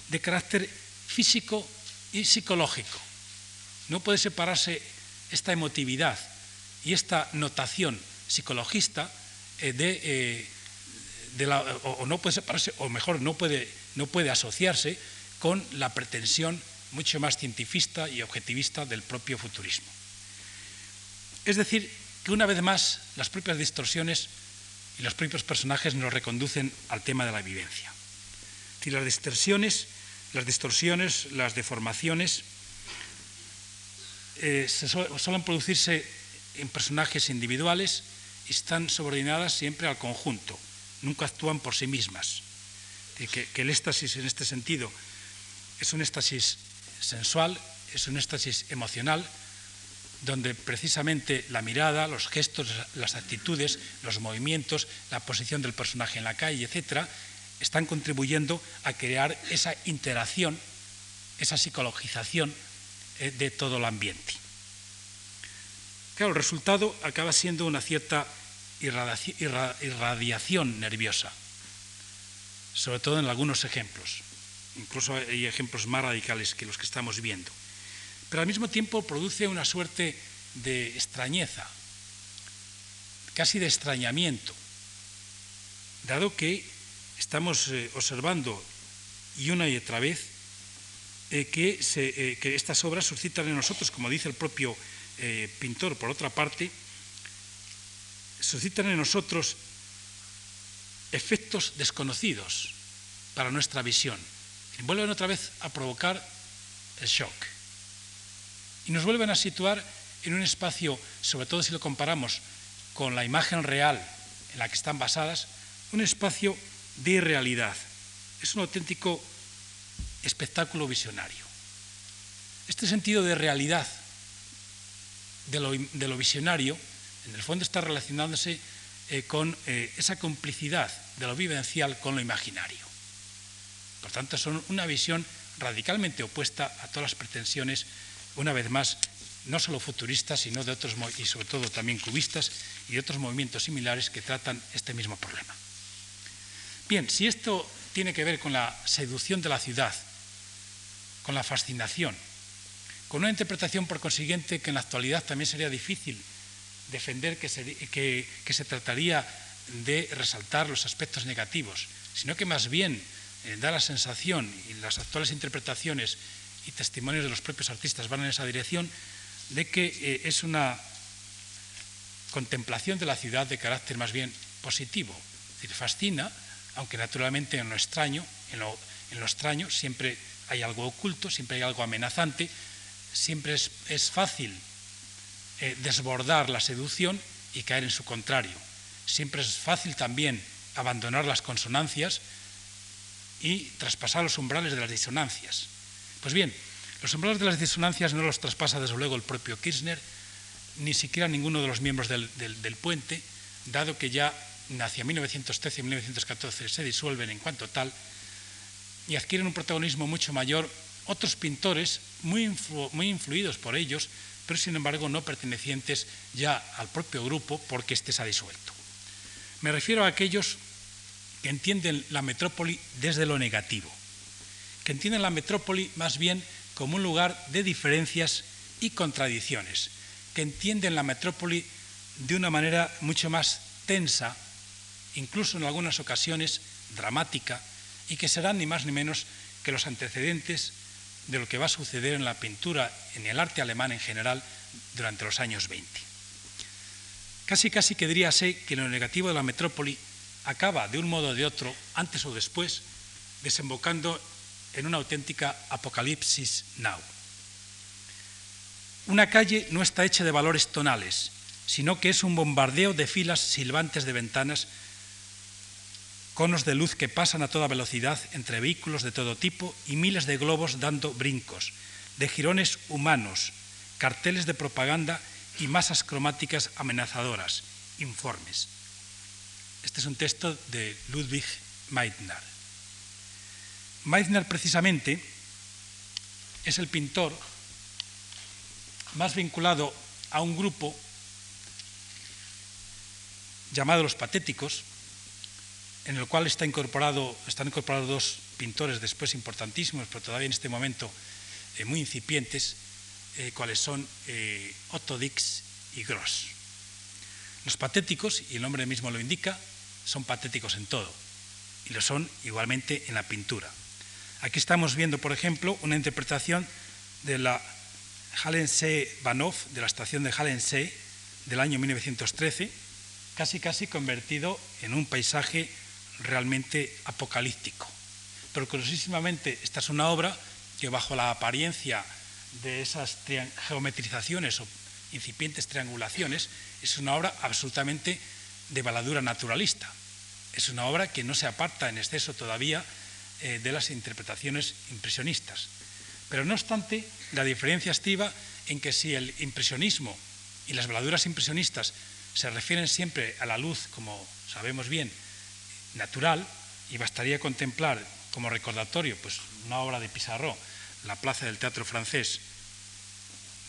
de carácter físico y psicológico. No puede separarse esta emotividad y esta notación psicologista eh, de o, no puede separarse, o mejor, no puede, no puede asociarse con la pretensión mucho más cientifista y objetivista del propio futurismo. Es decir, que una vez más las propias distorsiones y los propios personajes nos reconducen al tema de la vivencia. Si las distorsiones, las distorsiones, las deformaciones eh, suelen producirse en personajes individuales y están subordinadas siempre al conjunto, nunca actúan por sí mismas. Que, que el éxtasis en este sentido es un éxtasis sensual, es un éxtasis emocional, donde precisamente la mirada, los gestos, las actitudes, los movimientos, la posición del personaje en la calle, etcétera, están contribuyendo a crear esa interacción, esa psicologización eh, de todo el ambiente. Claro, el resultado acaba siendo una cierta irradiación nerviosa, sobre todo en algunos ejemplos. Incluso hay ejemplos más radicales que los que estamos viendo. Pero al mismo tiempo produce una suerte de extrañeza, casi de extrañamiento, dado que estamos eh, observando y una y otra vez eh, que, eh, que, estas obras suscitan en nosotros, como dice el propio pintor, por otra parte, suscitan en nosotros efectos desconocidos para nuestra visión. Vuelven otra vez a provocar el shock. Y nos vuelven a situar en un espacio, sobre todo si lo comparamos con la imagen real en la que están basadas, un espacio de irrealidad. Es un auténtico espectáculo visionario. Este sentido de realidad de lo, visionario, en el fondo está relacionándose eh, con eh, esa complicidad de lo vivencial con lo imaginario. Por tanto, son una visión radicalmente opuesta a todas las pretensiones, una vez más, no solo futuristas, sino de otros, y sobre todo también cubistas y de otros movimientos similares que tratan este mismo problema. Bien, si esto tiene que ver con la seducción de la ciudad, con la fascinación, con una interpretación por consiguiente que en la actualidad también sería difícil defender que se, trataría de resaltar los aspectos negativos, sino que más bien eh, da la sensación, y las actuales interpretaciones y testimonios de los propios artistas van en esa dirección, de que eh, es una contemplación de la ciudad de carácter más bien positivo. Es decir, fascina, aunque naturalmente en lo extraño, en lo, extraño siempre hay algo oculto, siempre hay algo amenazante, siempre es, fácil eh, desbordar la seducción y caer en su contrario. Siempre es fácil también abandonar las consonancias y traspasar los umbrales de las disonancias. Pues bien, los umbrales de las disonancias no los traspasa desde luego el propio Kirchner, ni siquiera ninguno de los miembros del, puente, dado que ya hacia 1913 y 1914 se disuelven en cuanto tal y adquieren un protagonismo mucho mayor otros pintores muy, muy influidos por ellos, pero sin embargo no pertenecientes ya al propio grupo porque éste se ha disuelto. Me refiero a aquellos que entienden la metrópoli desde lo negativo, que entienden la metrópoli más bien como un lugar de diferencias y contradicciones, que entienden la metrópoli de una manera mucho más tensa, incluso en algunas ocasiones dramática, y que serán ni más ni menos que los antecedentes de lo que va a suceder en la pintura, en el arte alemán en general, durante los años 20. Casi casi que diríase que lo negativo de la metrópoli acaba de un modo o de otro, antes o después, desembocando en una auténtica apocalipsis now. Una calle no está hecha de valores tonales, sino que es un bombardeo de filas silbantes de ventanas, conos de luz que pasan a toda velocidad entre vehículos de todo tipo y miles de globos dando brincos, de jirones humanos, carteles de propaganda y masas cromáticas amenazadoras, informes. Este es un texto de Ludwig Meitner. Meitner precisamente es el pintor más vinculado a un grupo llamado Los Patéticos, en el cual están incorporados dos pintores después importantísimos, pero todavía en este momento eh, muy incipientes, eh, cuales son eh, Otto Dix y Gross. Los patéticos, y el nombre mismo lo indica, son patéticos en todo, y lo son igualmente en la pintura. Aquí estamos viendo, por ejemplo, una interpretación de la Halensee Bahnhof, de la estación de Halensee, del año 1913, casi casi convertido en un paisaje realmente apocalíptico. Pero curiosísimamente, esta es una obra que bajo la apariencia de esas geometrizaciones o incipientes triangulaciones, es una obra absolutamente de baladura naturalista. Es una obra que no se aparta en exceso todavía eh, de las interpretaciones impresionistas. Pero no obstante, la diferencia estriba en que si el impresionismo y las veladuras impresionistas se refieren siempre a la luz, como sabemos bien, natural, y bastaría contemplar como recordatorio pues, una obra de Pissarro, La Plaza del Teatro Francés,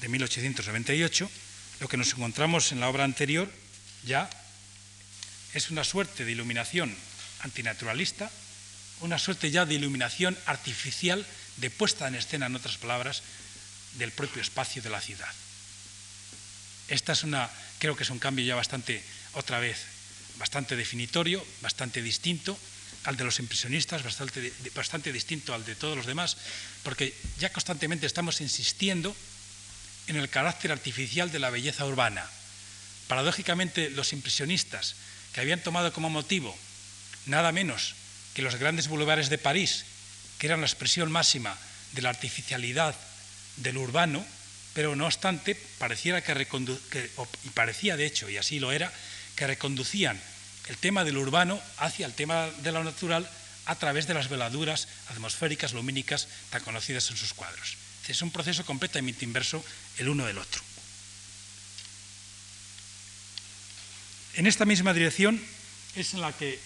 de 1898, lo que nos encontramos en la obra anterior ya es una suerte de iluminación antinaturalista, una suerte ya de iluminación artificial de puesta en escena, en otras palabras, del propio espacio de la ciudad. Esta es una, creo que es un cambio ya bastante, otra vez, bastante definitorio, bastante distinto al de los impresionistas, bastante, bastante distinto al de todos los demás, porque ya constantemente estamos insistiendo en el carácter artificial de la belleza urbana. Paradójicamente, los impresionistas, que habían tomado como motivo nada menos que los grandes boulevares de París, que eran la expresión máxima de la artificialidad del urbano, pero no obstante, pareciera que, y parecía de hecho, y así lo era, que reconducían el tema del urbano hacia el tema de lo natural a través de las veladuras atmosféricas lumínicas tan conocidas en sus cuadros. Es un proceso completamente inverso el uno del otro. En esta misma dirección es en la que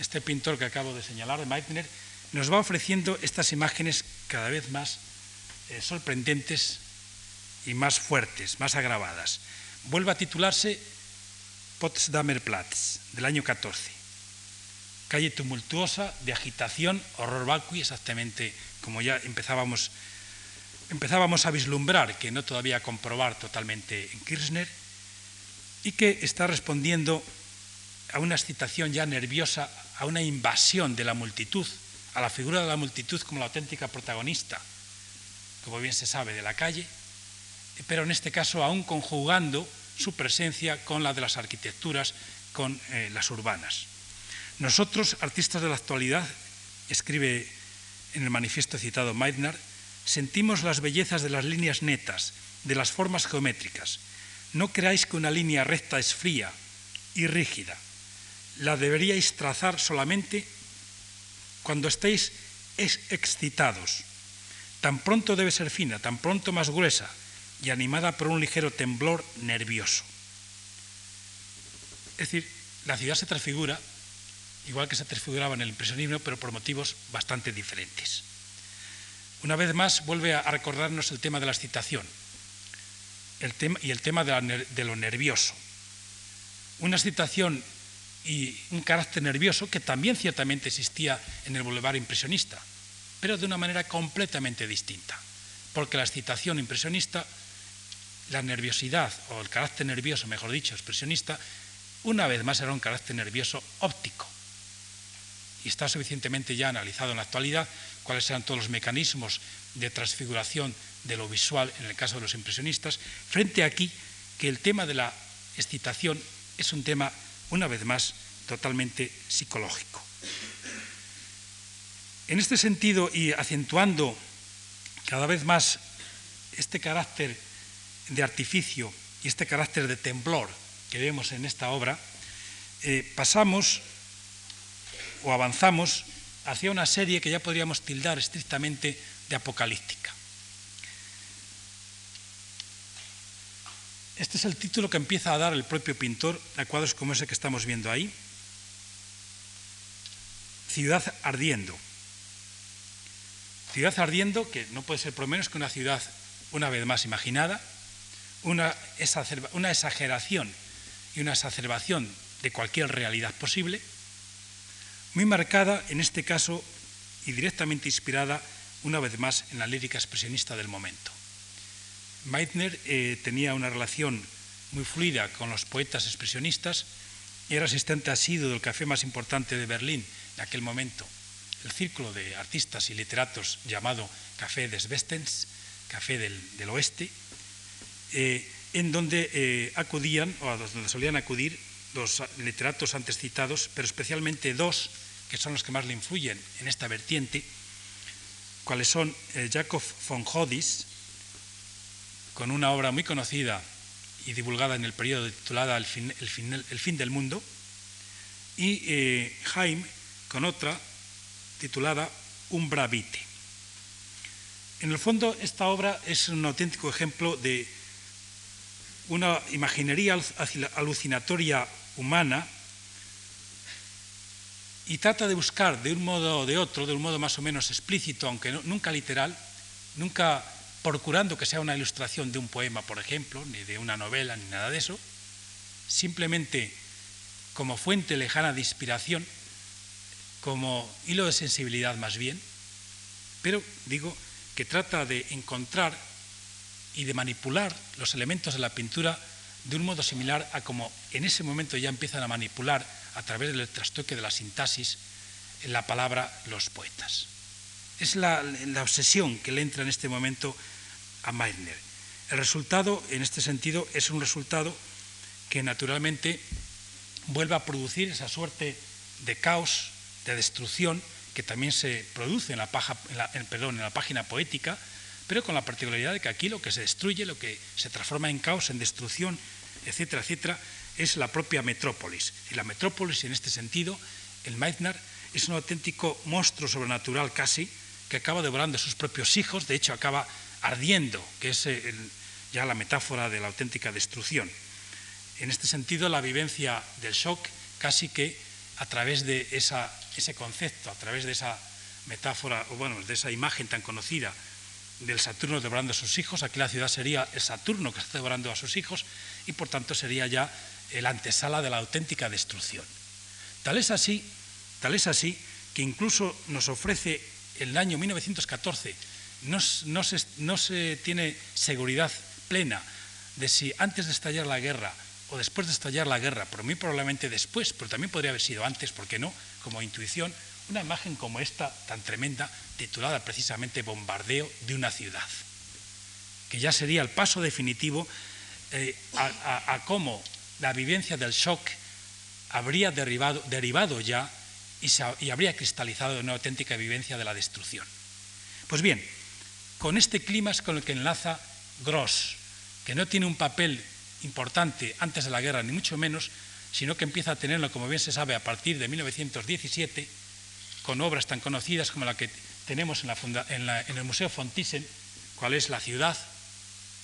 este pintor que acabo de señalar, de Meitner, nos va ofreciendo estas imágenes cada vez más eh, sorprendentes y más fuertes, más agravadas. Vuelve a titularse Potsdamer Platz, del año 14. Calle tumultuosa, de agitación, horror vacui, exactamente como ya empezábamos, empezábamos a vislumbrar, que no todavía a comprobar totalmente en Kirchner, y que está respondiendo a una excitación ya nerviosa, a una invasión de la multitud, a la figura de la multitud como la auténtica protagonista, como bien se sabe, de la calle, pero en este caso aún conjugando su presencia con la de las arquitecturas, con eh, las urbanas. Nosotros, artistas de la actualidad, escribe en el manifiesto citado Meitner, sentimos las bellezas de las líneas netas, de las formas geométricas. No creáis que una línea recta es fría y rígida. La deberíais trazar solamente cuando estéis excitados. Tan pronto debe ser fina, tan pronto más gruesa, y animada por un ligero temblor nervioso. Es decir, la ciudad se transfigura, igual que se transfiguraba en el impresionismo, pero por motivos bastante diferentes. Una vez más vuelve a recordarnos el tema de la excitación y el tema de, lo nervioso. Una excitación y un carácter nervioso que también ciertamente existía en el boulevard impresionista, pero de una manera completamente distinta, porque la excitación impresionista la nerviosidad, o el carácter nervioso, mejor dicho, expresionista, una vez más era un carácter nervioso óptico. Y está suficientemente ya analizado en la actualidad cuáles eran todos los mecanismos de transfiguración de lo visual en el caso de los impresionistas, frente aquí que el tema de la excitación es un tema, una vez más, totalmente psicológico. En este sentido, y acentuando cada vez más este carácter de artificio y este carácter de temblor que vemos en esta obra, eh, pasamos o avanzamos hacia una serie que ya podríamos tildar estrictamente de apocalíptica. Este es el título que empieza a dar el propio pintor a cuadros como ese que estamos viendo ahí. Ciudad ardiendo. Ciudad ardiendo, que no puede ser por menos que una ciudad una vez más imaginada, una, exageración y una exacerbación de cualquier realidad posible, muy marcada en este caso y directamente inspirada una vez más en la lírica expresionista del momento. Meitner eh, tenía una relación muy fluida con los poetas expresionistas, era asistente asiduo del café más importante de Berlín en aquel momento, el círculo de artistas y literatos llamado Café des Westens, Café del Oeste, eh, en donde eh, acudían, o a donde solían acudir los literatos antes citados, pero especialmente dos, que son los que más le influyen en esta vertiente, cuales son eh, Jacob von Hodis, con una obra muy conocida y divulgada en el periodo titulada El fin, el fin, del mundo, y eh, Jaime con otra titulada Umbra Vite. En el fondo, esta obra es un auténtico ejemplo de una imaginería alucinatoria humana y trata de buscar de un modo o de otro, de un modo más o menos explícito, aunque nunca literal, nunca procurando que sea una ilustración de un poema, por ejemplo, ni de una novela, ni nada de eso, simplemente como fuente lejana de inspiración, como hilo de sensibilidad más bien, pero digo que trata de encontrar y de manipular los elementos de la pintura de un modo similar a como en ese momento ya empiezan a manipular a través del trastoque de la sintaxis la palabra los poetas. Es la, obsesión que le entra en este momento a Meitner. El resultado, en este sentido, es un resultado que naturalmente vuelve a producir esa suerte de caos, de destrucción, que también se produce en la, perdón, en la página poética, pero con la particularidad de que aquí lo que se destruye, lo que se transforma en caos, en destrucción, etcétera, etcétera, es la propia metrópolis. Y la metrópolis, en este sentido, el Meitner, es un auténtico monstruo sobrenatural casi, que acaba devorando a sus propios hijos, de hecho acaba ardiendo, que es ya la metáfora de la auténtica destrucción. En este sentido, la vivencia del shock casi que a través de ese concepto, a través de esa metáfora, o bueno, de esa imagen tan conocida del Saturno devorando a sus hijos, aquí la ciudad sería el Saturno que está devorando a sus hijos y por tanto sería ya el antesala de la auténtica destrucción. Tal es así, tal es así que incluso nos ofrece el año 1914, no, se, no se tiene seguridad plena de si antes de estallar la guerra o después de estallar la guerra, pero muy probablemente después, pero también podría haber sido antes, ¿por qué no? Como intuición, una imagen como esta, tan tremenda, titulada precisamente Bombardeo de una ciudad, que ya sería el paso definitivo eh, a, cómo la vivencia del shock habría derivado, derivado ya y, y habría cristalizado en una auténtica vivencia de la destrucción. Pues bien, con este clima es con el que enlaza Gross, que no tiene un papel importante antes de la guerra, ni mucho menos, sino que empieza a tenerlo, como bien se sabe, a partir de 1917, con obras tan conocidas como la que tenemos en, el Museo Fontisen, cuál es La ciudad,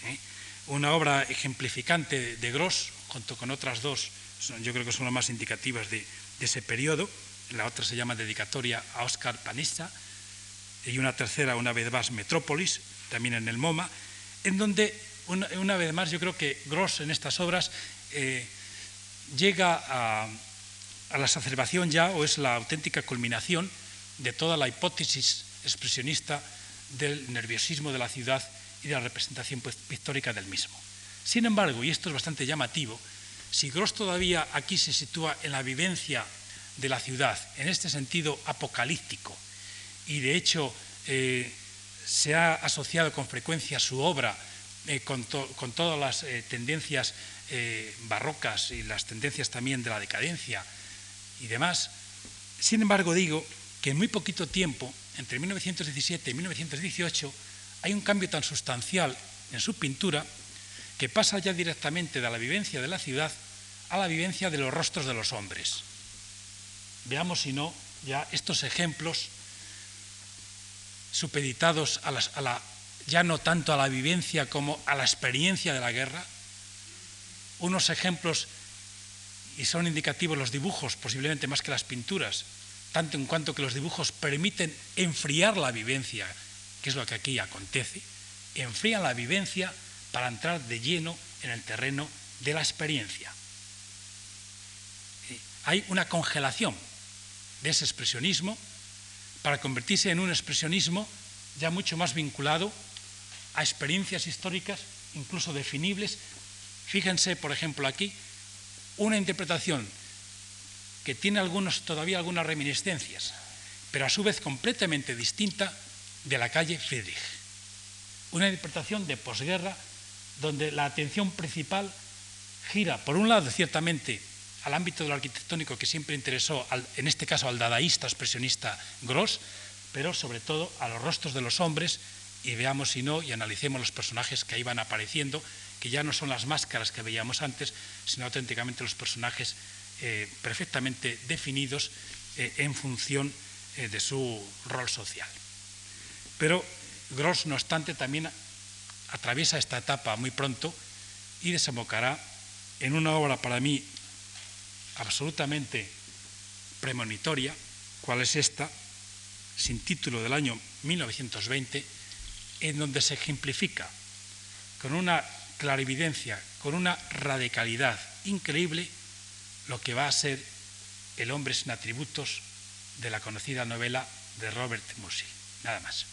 ¿eh? una obra ejemplificante de Gross, junto con otras dos, yo creo que son las más indicativas de, ese periodo. La otra se llama Dedicatoria a Oscar Panista, y una tercera, una vez más, Metrópolis, también en el MoMA, en donde una, vez más, yo creo que Gross en estas obras eh, llega a, la exacerbación ya, o es la auténtica culminación de toda la hipótesis expresionista del nerviosismo de la ciudad y de la representación pues, pictórica del mismo. Sin embargo, y esto es bastante llamativo, si Gross todavía aquí se sitúa en la vivencia de la ciudad, en este sentido apocalíptico, y de hecho eh, se ha asociado con frecuencia su obra eh, con, todas las eh, tendencias barrocas y las tendencias también de la decadencia y demás. Sin embargo, digo que en muy poquito tiempo, entre 1917 y 1918, hay un cambio tan sustancial en su pintura que pasa ya directamente de la vivencia de la ciudad a la vivencia de los rostros de los hombres. Veamos si no ya estos ejemplos supeditados a, a la ya no tanto a la vivencia como a la experiencia de la guerra. Unos ejemplos, y son indicativos los dibujos, posiblemente más que las pinturas, tanto en cuanto que los dibujos permiten enfriar la vivencia, que es lo que aquí acontece, enfrían la vivencia para entrar de lleno en el terreno de la experiencia. Hay una congelación de ese expresionismo para convertirse en un expresionismo ya mucho más vinculado a experiencias históricas, incluso definibles. Fíjense, por ejemplo, aquí, una interpretación que tiene algunos, todavía algunas reminiscencias, pero a su vez completamente distinta de la calle Friedrich. Una interpretación de posguerra donde la atención principal gira, por un lado, ciertamente, al ámbito de lo arquitectónico que siempre interesó, en este caso al dadaísta expresionista Gross, pero sobre todo a los rostros de los hombres y veamos si no y analicemos los personajes que ahí van apareciendo, que ya no son las máscaras que veíamos antes, sino auténticamente los personajes eh, perfectamente definidos eh, en función eh, de su rol social. Pero Gross, no obstante, también atraviesa esta etapa muy pronto y desembocará en una obra para mí absolutamente premonitoria, cuál es esta, sin título del año 1920, en donde se ejemplifica con una clarividencia, con una radicalidad increíble, lo que va a ser el hombre sin atributos de la conocida novela de Robert Musil. Nada más.